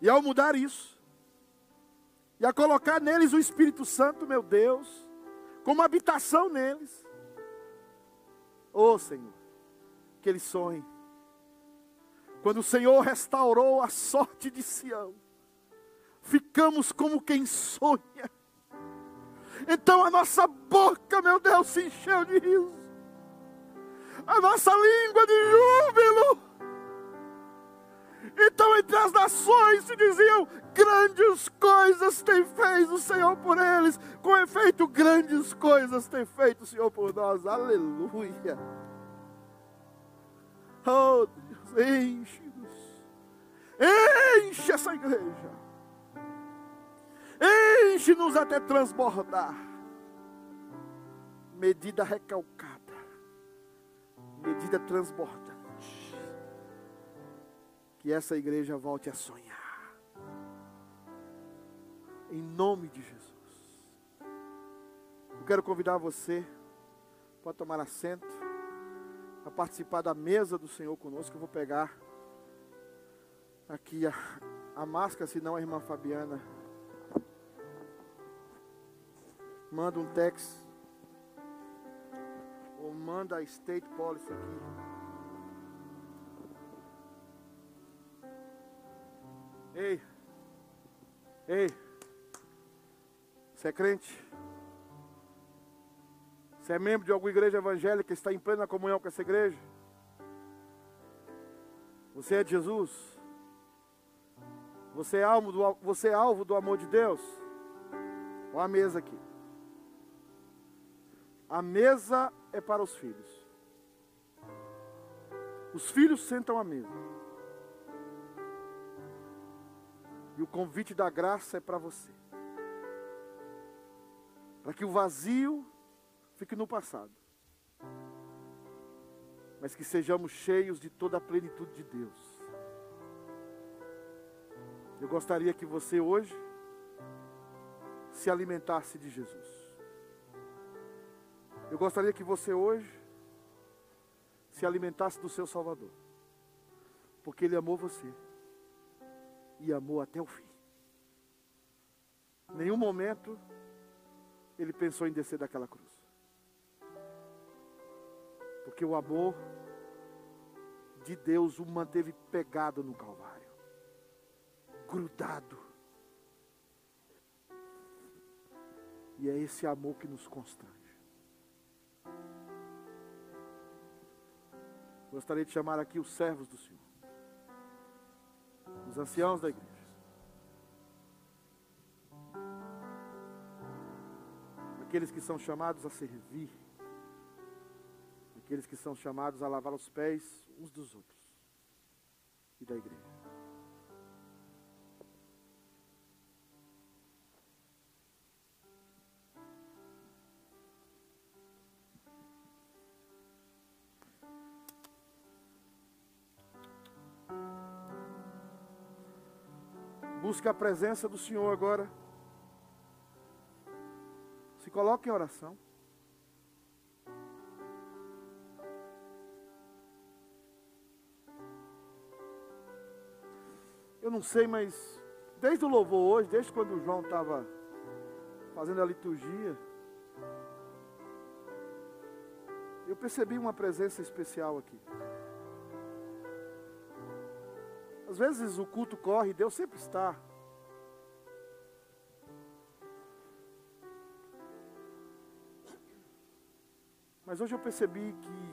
E ao mudar isso, e a colocar neles o Espírito Santo, meu Deus, como habitação neles, oh Senhor, que eles sonhem. Quando o Senhor restaurou a sorte de Sião, ficamos como quem sonha. Então a nossa boca, meu Deus, se encheu de riso. A nossa língua de júbilo. Então entre as nações se diziam: grandes coisas tem feito o Senhor por eles. Com efeito, grandes coisas tem feito o Senhor por nós. Aleluia. Oh enche-nos. Enche essa igreja. Enche-nos até transbordar. Medida recalcada. Medida transbordante. Que essa igreja volte a sonhar. Em nome de Jesus. Eu quero convidar você. Pode tomar assento. A participar da mesa do Senhor conosco. Eu vou pegar aqui a, a máscara, senão a irmã Fabiana manda um text ou manda a state policy aqui. Ei, ei, você é crente? Você é membro de alguma igreja evangélica está em plena comunhão com essa igreja? Você é de Jesus? Você é alvo do, você é alvo do amor de Deus? Olha a mesa aqui. A mesa é para os filhos. Os filhos sentam à mesa. E o convite da graça é para você. Para que o vazio fique no passado. Mas que sejamos cheios de toda a plenitude de Deus. Eu gostaria que você hoje se alimentasse de Jesus. Eu gostaria que você hoje se alimentasse do seu Salvador. Porque Ele amou você. E amou até o fim. Nenhum momento Ele pensou em descer daquela cruz. Porque o amor de Deus o manteve pegado no Calvário. Grudado. E é esse amor que nos constrange. Gostaria de chamar aqui os servos do Senhor, os anciãos da igreja. Aqueles que são chamados a servir, aqueles que são chamados a lavar os pés uns dos outros e da igreja. Busque a presença do Senhor agora. Se coloque em oração. Não sei, mas desde o louvor hoje, desde quando o João estava fazendo a liturgia, eu percebi uma presença especial aqui. Às vezes o culto corre, Deus sempre está. Mas hoje eu percebi que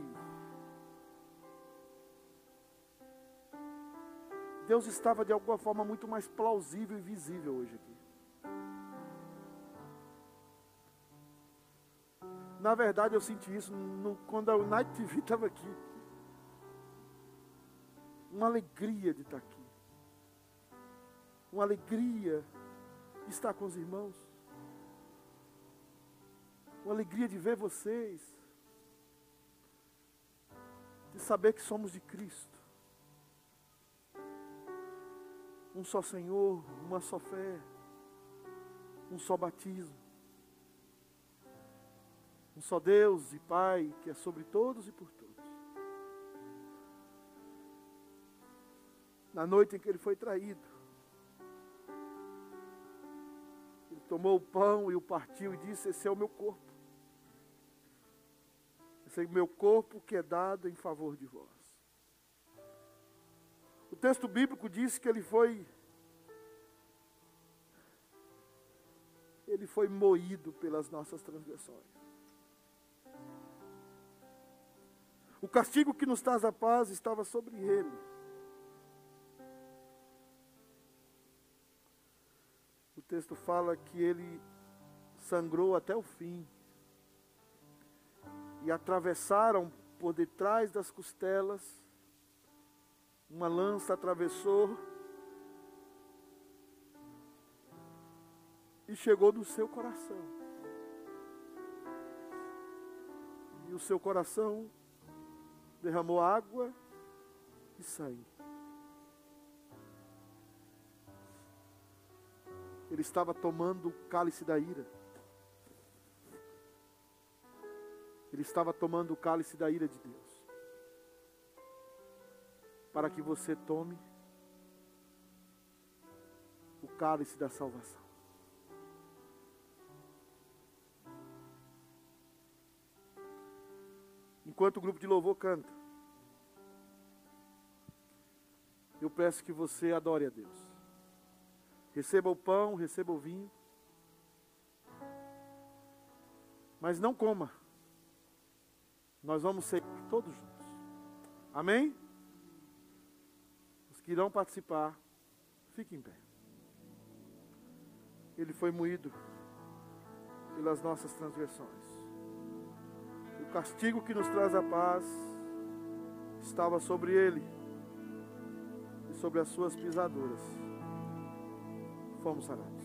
Deus estava de alguma forma muito mais plausível e visível hoje aqui. Na verdade, eu senti isso no, quando a Night TV estava aqui. Uma alegria de estar aqui, uma alegria de estar com os irmãos, uma alegria de ver vocês, de saber que somos de Cristo, um só Senhor, uma só fé, um só batismo, um só Deus e Pai que é sobre todos e por todos. na noite em que ele foi traído. Ele tomou o pão e o partiu e disse: Esse é o meu corpo. Esse é o meu corpo que é dado em favor de vós. O texto bíblico diz que ele foi. Ele foi moído pelas nossas transgressões. O castigo que nos traz a paz estava sobre ele. texto fala que ele sangrou até o fim. E atravessaram por detrás das costelas, uma lança atravessou e chegou no seu coração. E o seu coração derramou água e sangue. ele estava tomando o cálice da ira. Ele estava tomando o cálice da ira de Deus. Para que você tome o cálice da salvação. Enquanto o grupo de louvor canta, eu peço que você adore a Deus. Receba o pão, receba o vinho. Mas não coma. Nós vamos ser todos juntos. Amém? Que irão participar, fiquem em pé. Ele foi moído pelas nossas transgressões. O castigo que nos traz a paz estava sobre ele e sobre as suas pisaduras fomos sarados.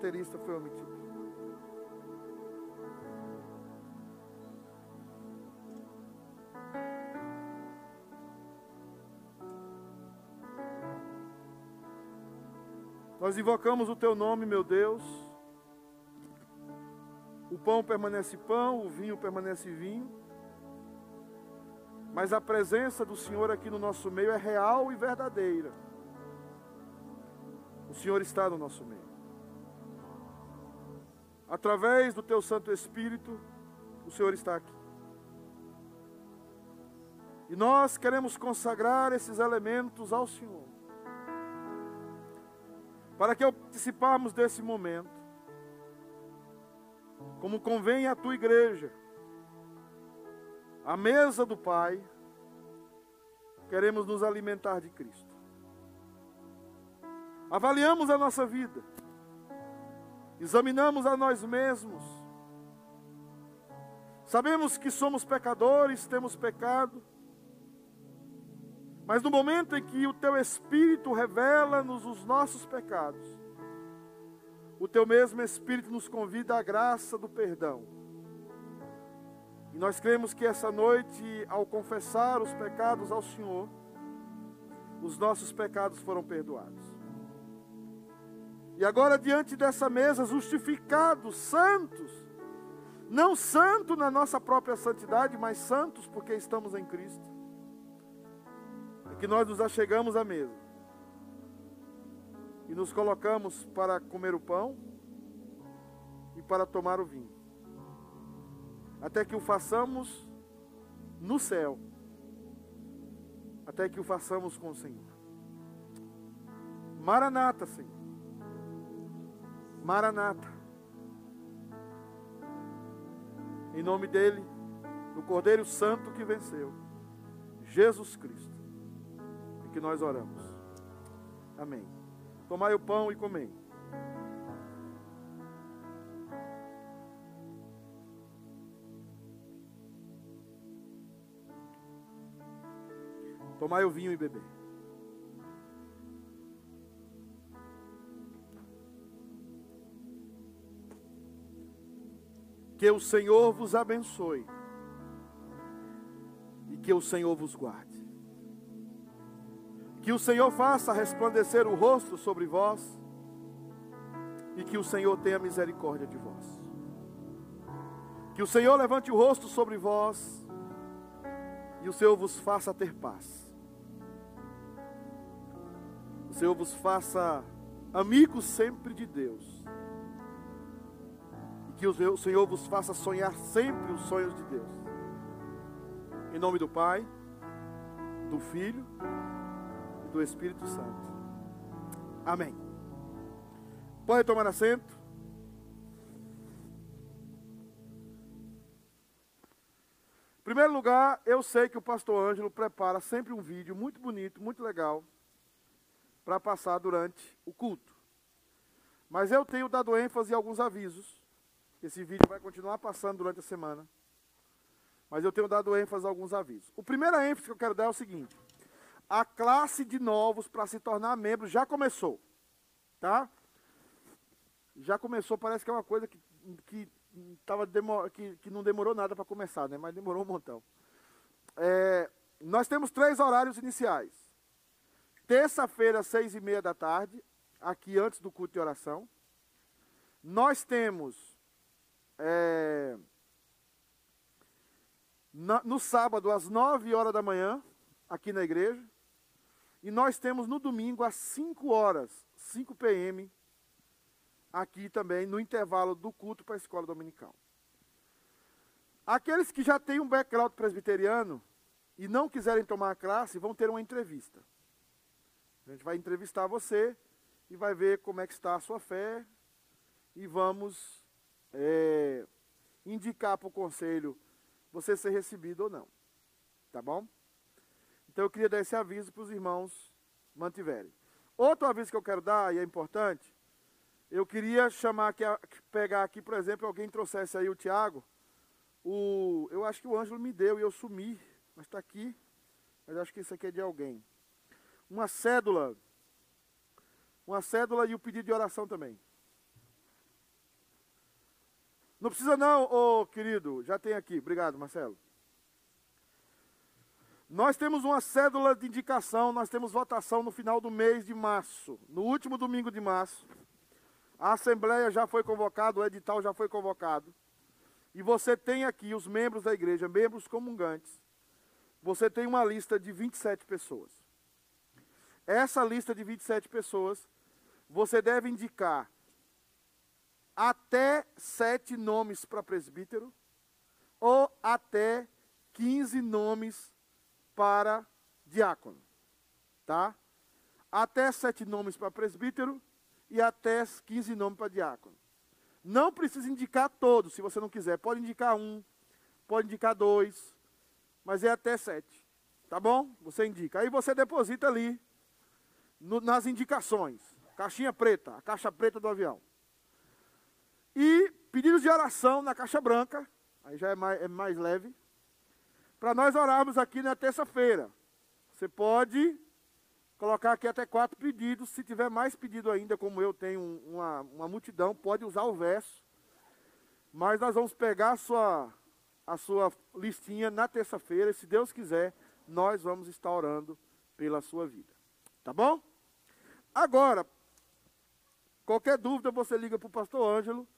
Baterista foi omitido. Nós invocamos o teu nome, meu Deus. O pão permanece pão, o vinho permanece vinho. Mas a presença do Senhor aqui no nosso meio é real e verdadeira. O Senhor está no nosso meio através do teu Santo Espírito, o Senhor está aqui. E nós queremos consagrar esses elementos ao Senhor. Para que ao participarmos desse momento, como convém à tua igreja, à mesa do Pai, queremos nos alimentar de Cristo. Avaliamos a nossa vida examinamos a nós mesmos, sabemos que somos pecadores, temos pecado, mas no momento em que o teu Espírito revela-nos os nossos pecados, o teu mesmo Espírito nos convida à graça do perdão. E nós cremos que essa noite, ao confessar os pecados ao Senhor, os nossos pecados foram perdoados. E agora, diante dessa mesa, justificados, santos, não santo na nossa própria santidade, mas santos porque estamos em Cristo, é que nós nos achegamos à mesa e nos colocamos para comer o pão e para tomar o vinho, até que o façamos no céu, até que o façamos com o Senhor. Maranata, Senhor. Maranata. Em nome dele, do Cordeiro Santo que venceu, Jesus Cristo, e que nós oramos. Amém. Tomai o pão e comei. Tomai o vinho e beber. Que o Senhor vos abençoe e que o Senhor vos guarde. Que o Senhor faça resplandecer o rosto sobre vós e que o Senhor tenha misericórdia de vós. Que o Senhor levante o rosto sobre vós e o Senhor vos faça ter paz. O Senhor vos faça amigos sempre de Deus que o Senhor vos faça sonhar sempre os sonhos de Deus. Em nome do Pai, do Filho e do Espírito Santo. Amém. Pode tomar assento. Em primeiro lugar, eu sei que o pastor Ângelo prepara sempre um vídeo muito bonito, muito legal, para passar durante o culto. Mas eu tenho dado ênfase em alguns avisos esse vídeo vai continuar passando durante a semana. Mas eu tenho dado ênfase a alguns avisos. O primeiro ênfase que eu quero dar é o seguinte: a classe de novos para se tornar membro já começou. Tá? Já começou, parece que é uma coisa que, que, tava que, que não demorou nada para começar, né? mas demorou um montão. É, nós temos três horários iniciais. Terça-feira, seis e meia da tarde, aqui antes do culto de oração. Nós temos é, na, no sábado, às nove horas da manhã, aqui na igreja. E nós temos no domingo, às 5 horas, 5 p.m., aqui também, no intervalo do culto para a escola dominical. Aqueles que já têm um background presbiteriano e não quiserem tomar a classe, vão ter uma entrevista. A gente vai entrevistar você e vai ver como é que está a sua fé e vamos é, indicar para o conselho você ser recebido ou não. Tá bom? Então eu queria dar esse aviso para os irmãos mantiverem. Outro aviso que eu quero dar, e é importante, eu queria chamar aqui, pegar aqui, por exemplo, alguém trouxesse aí o Tiago. O, eu acho que o Ângelo me deu e eu sumi, mas está aqui. Mas acho que isso aqui é de alguém. Uma cédula. Uma cédula e o pedido de oração também. Não precisa não, ô querido. Já tem aqui. Obrigado, Marcelo. Nós temos uma cédula de indicação, nós temos votação no final do mês de março, no último domingo de março. A assembleia já foi convocada, o edital já foi convocado. E você tem aqui os membros da igreja, membros comungantes. Você tem uma lista de 27 pessoas. Essa lista de 27 pessoas, você deve indicar até sete nomes para presbítero ou até 15 nomes para diácono, tá? Até sete nomes para presbítero e até 15 nomes para diácono. Não precisa indicar todos, se você não quiser. Pode indicar um, pode indicar dois, mas é até sete, tá bom? Você indica. Aí você deposita ali no, nas indicações, caixinha preta, a caixa preta do avião. E pedidos de oração na caixa branca, aí já é mais, é mais leve, para nós orarmos aqui na terça-feira. Você pode colocar aqui até quatro pedidos. Se tiver mais pedido ainda, como eu tenho uma, uma multidão, pode usar o verso. Mas nós vamos pegar a sua, a sua listinha na terça-feira. Se Deus quiser, nós vamos estar orando pela sua vida. Tá bom? Agora, qualquer dúvida, você liga para o pastor Ângelo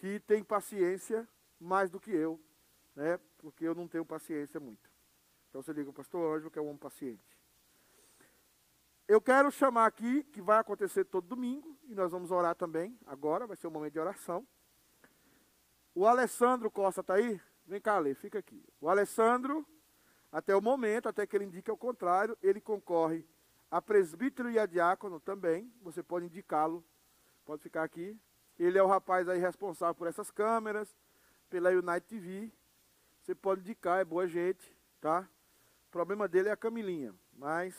que tem paciência mais do que eu, né? Porque eu não tenho paciência muito. Então você liga o pastor Ângelo, que é um homem paciente. Eu quero chamar aqui, que vai acontecer todo domingo, e nós vamos orar também, agora, vai ser um momento de oração. O Alessandro Costa está aí? Vem cá, Lê, fica aqui. O Alessandro, até o momento, até que ele indique o contrário, ele concorre a presbítero e a diácono também. Você pode indicá-lo, pode ficar aqui. Ele é o rapaz aí responsável por essas câmeras, pela United TV. Você pode indicar, é boa gente, tá? O problema dele é a Camilinha, mas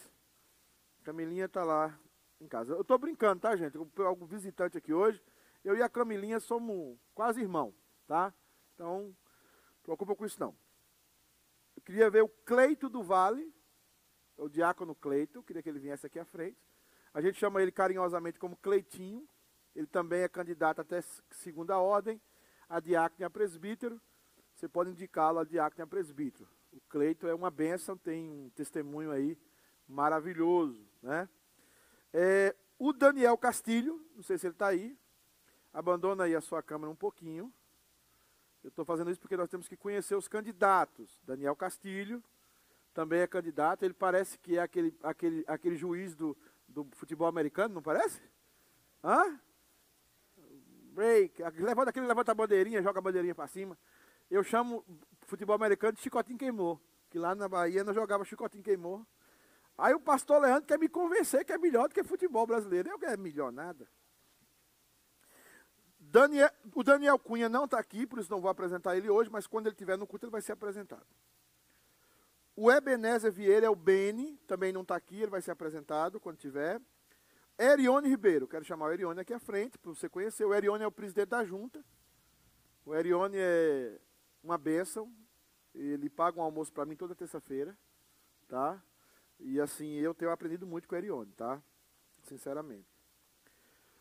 Camilinha tá lá em casa. Eu tô brincando, tá, gente? Algum visitante aqui hoje. Eu e a Camilinha somos quase irmão, tá? Então, preocupa com isso não. Eu queria ver o Cleito do Vale, o diácono Cleito, queria que ele viesse aqui à frente. A gente chama ele carinhosamente como Cleitinho, ele também é candidato até segunda ordem, a diácono e a presbítero. Você pode indicá-lo a diácono e a presbítero. O Cleito é uma bênção, tem um testemunho aí maravilhoso. Né? É, o Daniel Castilho, não sei se ele está aí, abandona aí a sua câmera um pouquinho. Eu estou fazendo isso porque nós temos que conhecer os candidatos. Daniel Castilho também é candidato. Ele parece que é aquele, aquele, aquele juiz do, do futebol americano, não parece? Hã? Break, levanta aquele, levanta a bandeirinha, joga a bandeirinha para cima. Eu chamo futebol americano de chicotinho queimou, que lá na Bahia nós jogava chicotinho queimou. Aí o pastor Leandro quer me convencer que é melhor do que futebol brasileiro. Eu quero melhor nada. Daniel, o Daniel Cunha não está aqui, por isso não vou apresentar ele hoje, mas quando ele estiver no culto ele vai ser apresentado. O Ebenezer Vieira é o Beni, também não está aqui, ele vai ser apresentado quando tiver. Erione Ribeiro, quero chamar o Erione aqui à frente, para você conhecer. O Erione é o presidente da junta. O Erione é uma bênção. Ele paga um almoço para mim toda terça-feira, tá? E assim, eu tenho aprendido muito com o Erione, tá? Sinceramente.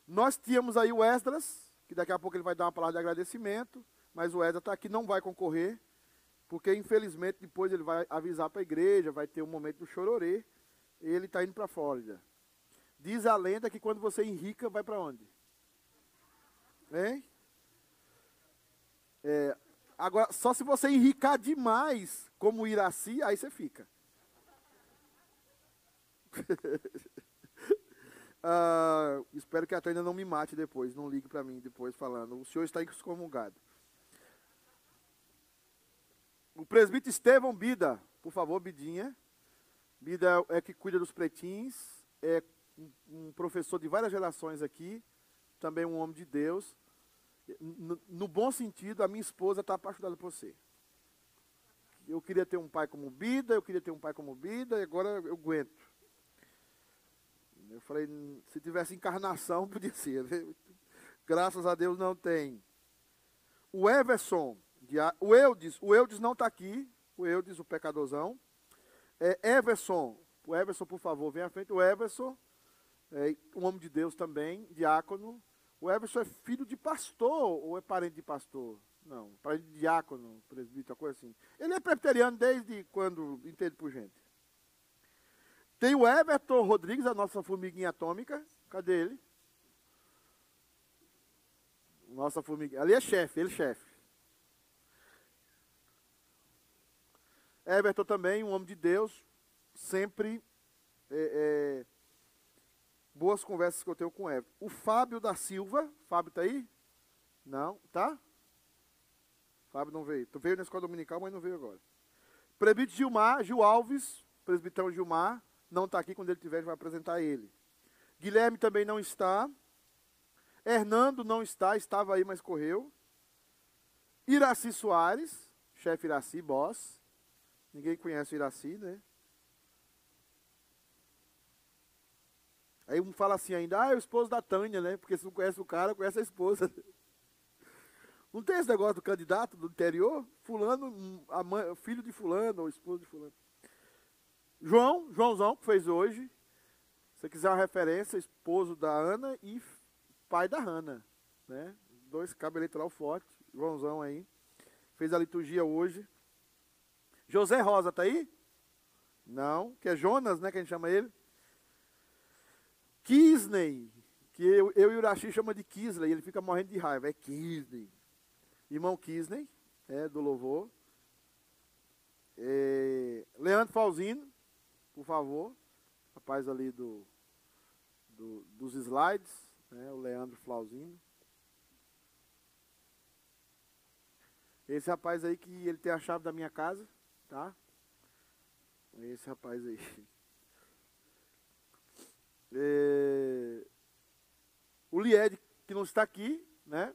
Nós tínhamos aí o Esdras, que daqui a pouco ele vai dar uma palavra de agradecimento, mas o Esdras está aqui, não vai concorrer, porque infelizmente depois ele vai avisar para a igreja, vai ter um momento do chororê, ele está indo para a Flórida. Diz a lenda que quando você enrica, vai para onde? Hein? É, agora, só se você enricar demais, como Iraci, aí você fica. ah, espero que a Tânia não me mate depois, não ligue para mim depois falando. O senhor está excomungado. O presbítero Estevão Bida, por favor, Bidinha. Bida é que cuida dos pretins, é um professor de várias gerações aqui, também um homem de Deus. No, no bom sentido, a minha esposa está apaixonada por você. Eu queria ter um pai como Bida, eu queria ter um pai como Bida, e agora eu aguento. Eu falei, se tivesse encarnação, podia ser. Graças a Deus não tem. O Everson, o Eudes, o Eudes não está aqui, o Eudes, o pecadorzão. É, Everson, o Everson, por favor, vem à frente. O Everson, é, um homem de Deus também, diácono. O Everson é filho de pastor ou é parente de pastor? Não, parente de diácono, presbítero, coisa assim. Ele é presbiteriano desde quando entende por gente. Tem o Everton Rodrigues, a nossa formiguinha atômica. Cadê ele? Nossa formiguinha. Ali é chefe, ele é chefe. Everton também, um homem de Deus, sempre é, é, boas conversas que eu tenho com o Everton. O Fábio da Silva, Fábio tá aí? Não, tá? Fábio não veio. Tu veio na escola dominical, mas não veio agora. Presbítero Gilmar, Gil Alves, presbítero Gilmar, não está aqui, quando ele tiver, gente vai apresentar ele. Guilherme também não está. Hernando não está, estava aí, mas correu. Iraci Soares, chefe Iraci, boss. Ninguém conhece o Iraci, né? Aí um fala assim ainda, ah, é o esposo da Tânia, né? Porque se não conhece o cara, conhece a esposa. Não tem esse negócio do candidato do interior? Fulano, a mãe, filho de fulano, ou esposo de fulano. João, Joãozão, que fez hoje. Se você quiser uma referência, esposo da Ana e pai da Hanna. Né? Dois cabos eleitoral forte. Joãozão aí. Fez a liturgia hoje. José Rosa tá aí? Não, que é Jonas, né, que a gente chama ele. Kisney, que eu, eu e o Urashi chama de Kisley, ele fica morrendo de raiva, é Kisney. Irmão Kisney, é, do louvor. É, Leandro Falzino, por favor. Rapaz ali do, do dos slides, né, o Leandro Flauzino. Esse rapaz aí que ele tem a chave da minha casa. Tá? Esse rapaz aí. É... O Lied, que não está aqui, né?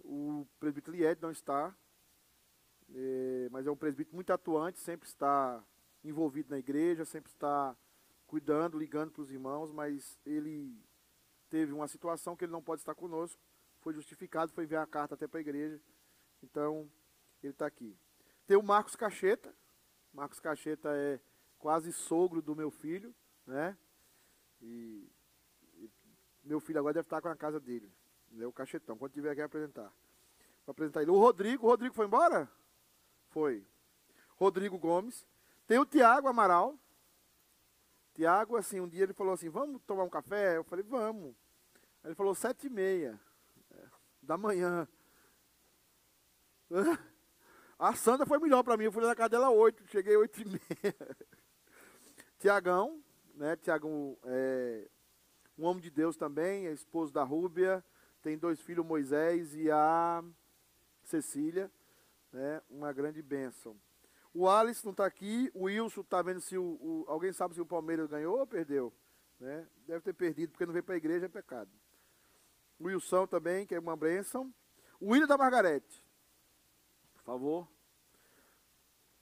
O presbítero Lied não está. É... Mas é um presbítero muito atuante, sempre está envolvido na igreja, sempre está cuidando, ligando para os irmãos, mas ele teve uma situação que ele não pode estar conosco. Foi justificado, foi enviar a carta até para a igreja. Então, ele está aqui. Tem o Marcos Cacheta. Marcos Cacheta é quase sogro do meu filho, né? E, e meu filho agora deve estar com a casa dele. É o Cachetão, quando tiver aqui apresentar. Vou apresentar ele. O Rodrigo, o Rodrigo foi embora? Foi. Rodrigo Gomes. Tem o Tiago Amaral. Tiago, assim, um dia ele falou assim, vamos tomar um café? Eu falei, vamos. Aí ele falou, sete e meia é, da manhã. A Sandra foi melhor para mim, eu fui na casa dela oito, cheguei oito e meia. Tiagão, né? Tiagão é um homem de Deus também, é esposo da Rúbia, tem dois filhos, Moisés e a Cecília, né? Uma grande bênção. O Alisson não está aqui, o Wilson está vendo se o, o, Alguém sabe se o Palmeiras ganhou ou perdeu? Né? Deve ter perdido, porque não veio para a igreja, é pecado. O Wilson também, que é uma bênção. O William da Margarete. Por favor.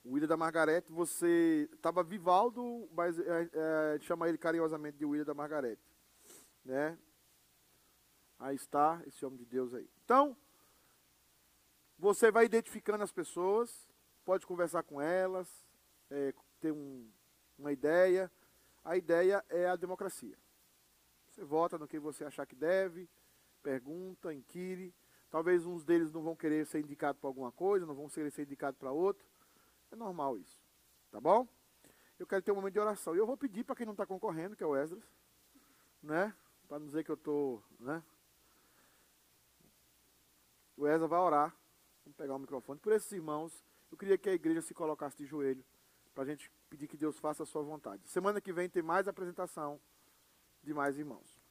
William da Margarete, você estava Vivaldo, mas é, é, chama ele carinhosamente de William da Margarete. Né? Aí está esse homem de Deus aí. Então, você vai identificando as pessoas, pode conversar com elas, é, ter um, uma ideia. A ideia é a democracia. Você vota no que você achar que deve, pergunta, inquire, Talvez uns deles não vão querer ser indicado para alguma coisa, não vão querer ser indicado para outro. É normal isso. Tá bom? eu quero ter um momento de oração. E eu vou pedir para quem não está concorrendo, que é o Esdras, né? Para não dizer que eu estou, né? O Esdras vai orar. Vamos pegar o microfone. Por esses irmãos, eu queria que a igreja se colocasse de joelho para a gente pedir que Deus faça a sua vontade. Semana que vem tem mais apresentação de mais irmãos.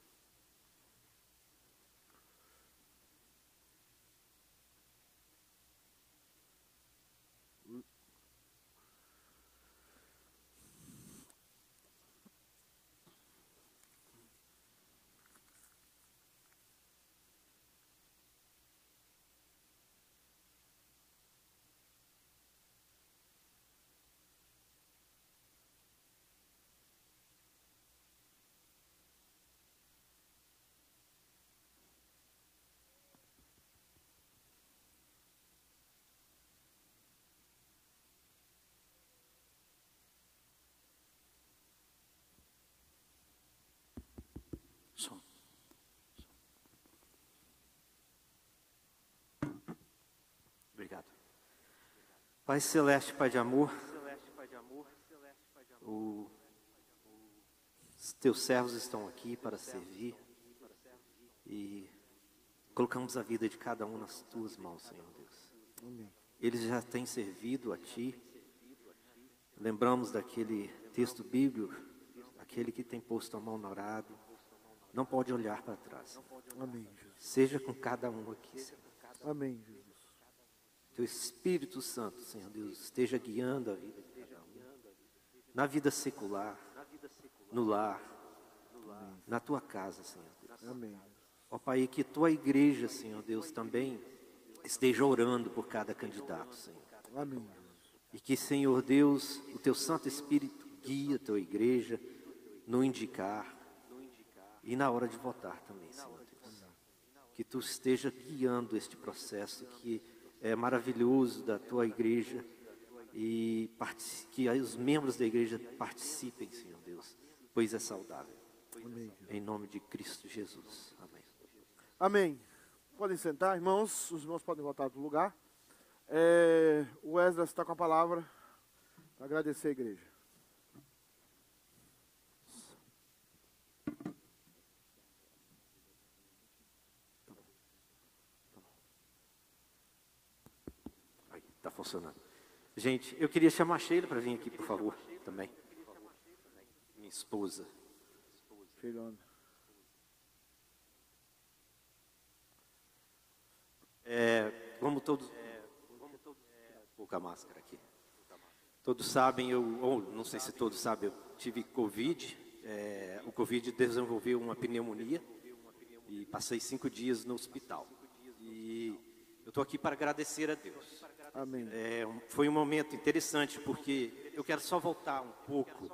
Som. Obrigado. Pai Celeste, Pai de amor, o, os teus servos estão aqui para servir e colocamos a vida de cada um nas tuas mãos, Senhor Deus. Eles já têm servido a Ti. Lembramos daquele texto bíblico, aquele que tem posto a mão no arado, não pode olhar para trás. Amém. Seja com cada um aqui, Senhor. Amém, Jesus. Teu Espírito Santo, Senhor Deus, esteja guiando a vida de cada um. Na vida secular, no lar, na tua casa, Senhor Deus. Amém. Ó Pai, que tua igreja, Senhor Deus, também esteja orando por cada candidato, Senhor. Amém. E que, Senhor Deus, o teu Santo Espírito guie a tua igreja no indicar e na hora de votar também, Senhor Deus. Que tu esteja guiando este processo que é maravilhoso da tua igreja e que os membros da igreja participem, Senhor Deus, pois é saudável. Amém. Em nome de Cristo Jesus. Amém. Amém. Podem sentar, irmãos. Os irmãos podem voltar para o lugar. É, o Esdras está com a palavra para agradecer a igreja. Aí, tá funcionando. Gente, eu queria chamar a Sheila para vir aqui, por favor, também. Minha esposa. Filhona. É, vamos todos. Pouca máscara aqui. Todos sabem, eu, ou não sei se todos sabem, eu tive Covid. é, o Covid desenvolveu uma pneumonia e passei cinco dias no hospital. E eu estou aqui para agradecer a Deus. Amém. É, foi um momento interessante porque eu quero só voltar um pouco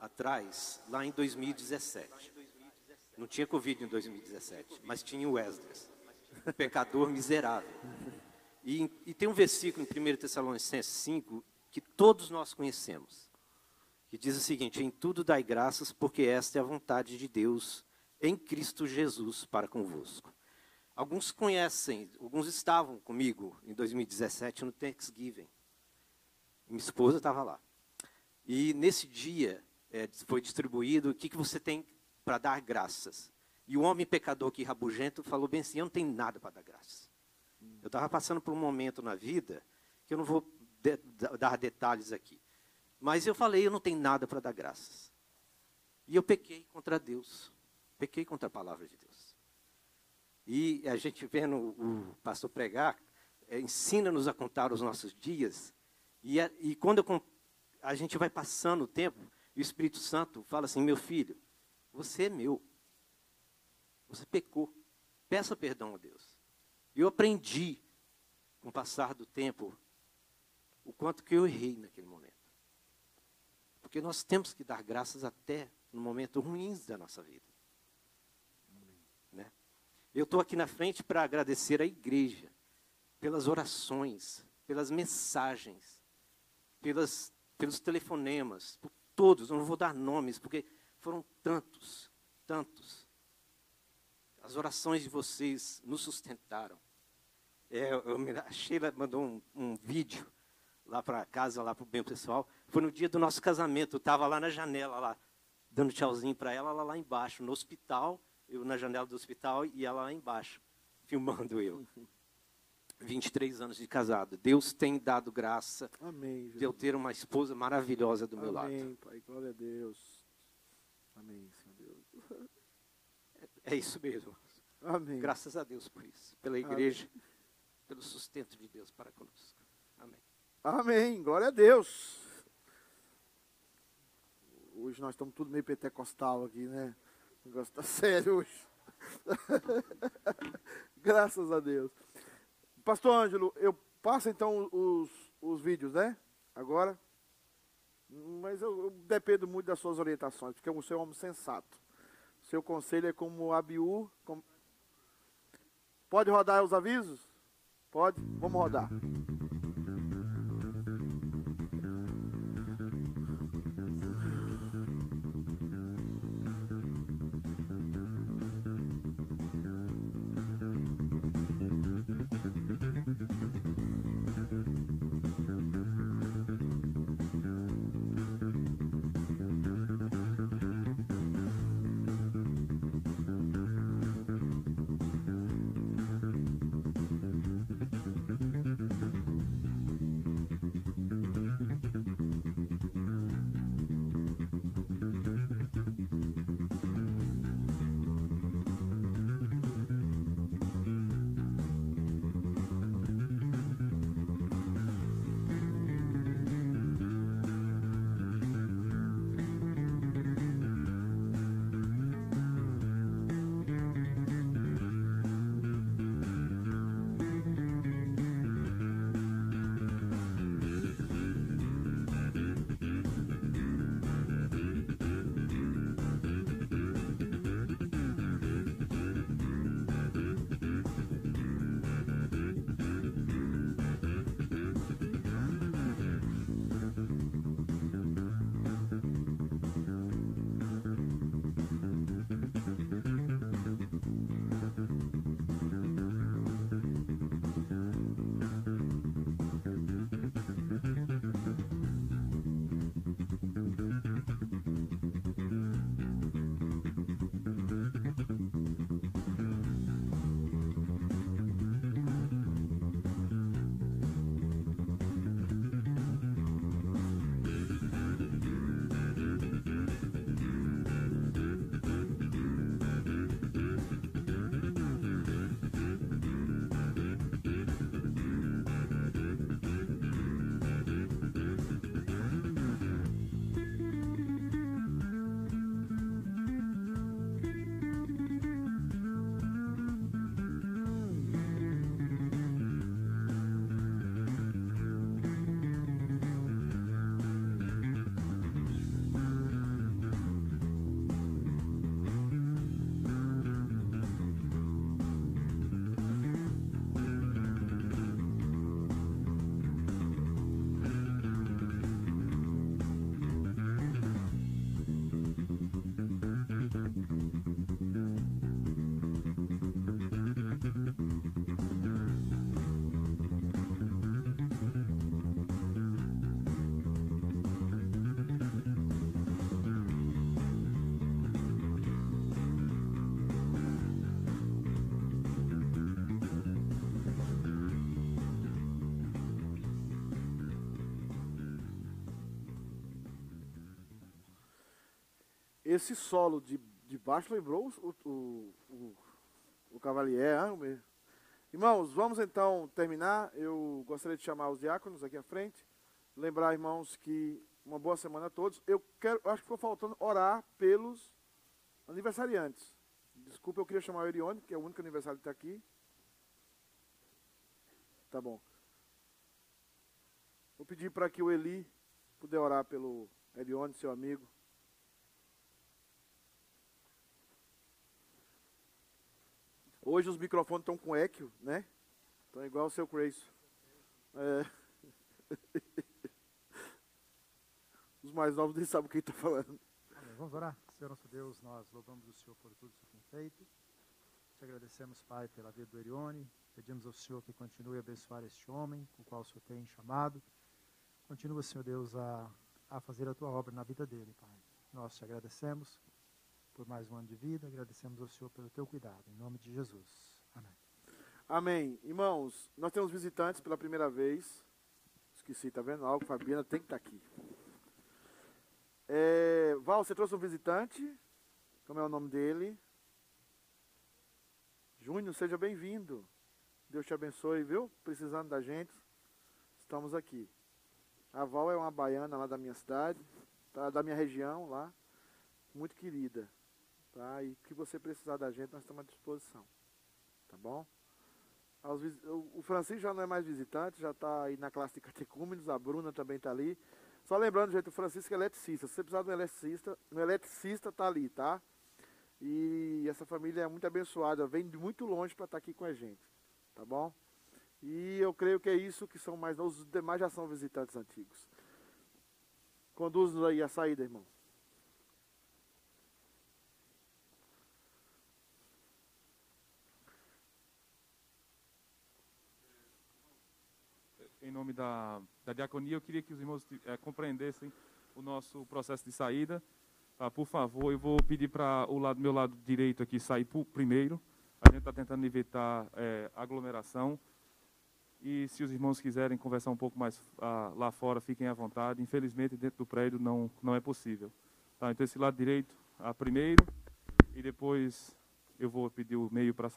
atrás, lá em 2017. Não tinha Covid em 2017, mas tinha o um pecador miserável. E, e tem um versículo em 1 Tessalonicenses 5 que todos nós conhecemos, que diz o seguinte: Em tudo dai graças, porque esta é a vontade de Deus em Cristo Jesus para convosco. Alguns conhecem, alguns estavam comigo em 2017 no Thanksgiving. Minha esposa estava lá. E nesse dia eh, foi distribuído o que, que você tem para dar graças. E o homem pecador que rabugento falou bem assim: Eu não tenho nada para dar graças. Eu estava passando por um momento na vida que eu não vou de- da- dar detalhes aqui. Mas eu falei: Eu não tenho nada para dar graças. E eu pequei contra Deus. Pequei contra a palavra de Deus. E a gente vendo o pastor pregar, eh, ensina-nos a contar os nossos dias. E, a- e quando eu a gente vai passando o tempo, o Espírito Santo fala assim: meu filho, você é meu. Você pecou. Peça perdão a Deus. Eu aprendi, com o passar do tempo, o quanto que eu errei naquele momento. Porque nós temos que dar graças até no momento ruins da nossa vida. Eu estou aqui na frente para agradecer a igreja pelas orações, pelas mensagens, pelas, pelos telefonemas, por todos. Eu não vou dar nomes, porque foram tantos, tantos. As orações de vocês nos sustentaram. É, eu a Sheila mandou um, um vídeo lá para casa, lá para o bem pessoal. Foi no dia do nosso casamento. Eu estava lá na janela, lá, dando tchauzinho para ela, ela lá embaixo, no hospital. Eu na janela do hospital e ela lá embaixo, filmando eu. 23 anos de casado. Deus tem dado graça Amém, de eu ter uma esposa maravilhosa do meu lado. Amém, Pai. Glória a Deus. Amém, Senhor Deus. É isso mesmo. Amém. Graças a Deus por isso. Pela igreja, pelo sustento de Deus para conosco. Amém. Amém. Glória a Deus. Hoje nós estamos tudo meio pentecostal aqui, né? O negócio está sério hoje. Graças a Deus. Pastor Ângelo, eu passo então os, os vídeos, né? Agora. Mas eu, eu dependo muito das suas orientações, porque você é um homem sensato. Seu conselho é como Abiú. Como... Pode rodar os avisos? Pode? Vamos rodar. Esse solo de, de baixo lembrou o, o, o, o Cavalier. Irmãos, vamos então terminar. Eu gostaria de chamar os diáconos aqui à frente. Lembrar, irmãos, que uma boa semana a todos. Eu quero, acho que ficou faltando orar pelos aniversariantes. Desculpa, eu queria chamar o Erione, que é o único aniversário que está aqui. Tá bom. Vou pedir para que o Eli puder orar pelo Erione, seu amigo. Hoje os microfones estão com eco, né? Estão igual o seu Crazy. É. Os mais novos nem sabem o que está falando. Vamos orar? Senhor nosso Deus, nós louvamos o Senhor por tudo que tem feito. Te agradecemos, Pai, pela vida do Erione. Pedimos ao Senhor que continue a abençoar este homem, com o qual o Senhor tem chamado. Continua, Senhor Deus, a, a fazer a tua obra na vida dele, Pai. Nós te agradecemos por mais um ano de vida, agradecemos ao Senhor pelo teu cuidado. Em nome de Jesus. Amém. Amém. Irmãos, nós temos visitantes pela primeira vez. Esqueci, tá vendo? Algo, Fabiana tem que estar tá aqui. É, Val, você trouxe um visitante? Como é o nome dele? Júnior, seja bem-vindo. Deus te abençoe, viu? Precisando da gente, estamos aqui. A Val é uma baiana lá da minha cidade, tá? da minha região lá, muito querida. Tá? E que você precisar da gente, nós estamos à disposição. Tá bom? o Francisco já não é mais visitante, já está aí na classe de catecúmenos, a Bruna também está ali. Só lembrando, gente, o Francisco é eletricista. Se você precisar de um eletricista, um eletricista está ali, tá? E essa família é muito abençoada, vem de muito longe para estar tá aqui com a gente, tá bom? E eu creio que é isso que são mais os demais já são visitantes antigos. Conduz-nos aí a saída, irmão. Em nome da, da diaconia, eu queria que os irmãos é, compreendessem o nosso processo de saída. Tá, por favor, eu vou pedir para o lado, meu lado direito aqui sair por, primeiro. A gente está tentando evitar é, aglomeração. E se os irmãos quiserem conversar um pouco mais ah, lá fora, fiquem à vontade. Infelizmente, dentro do prédio não, não é possível. Tá, então, esse lado direito, a primeiro. E depois eu vou pedir o meio para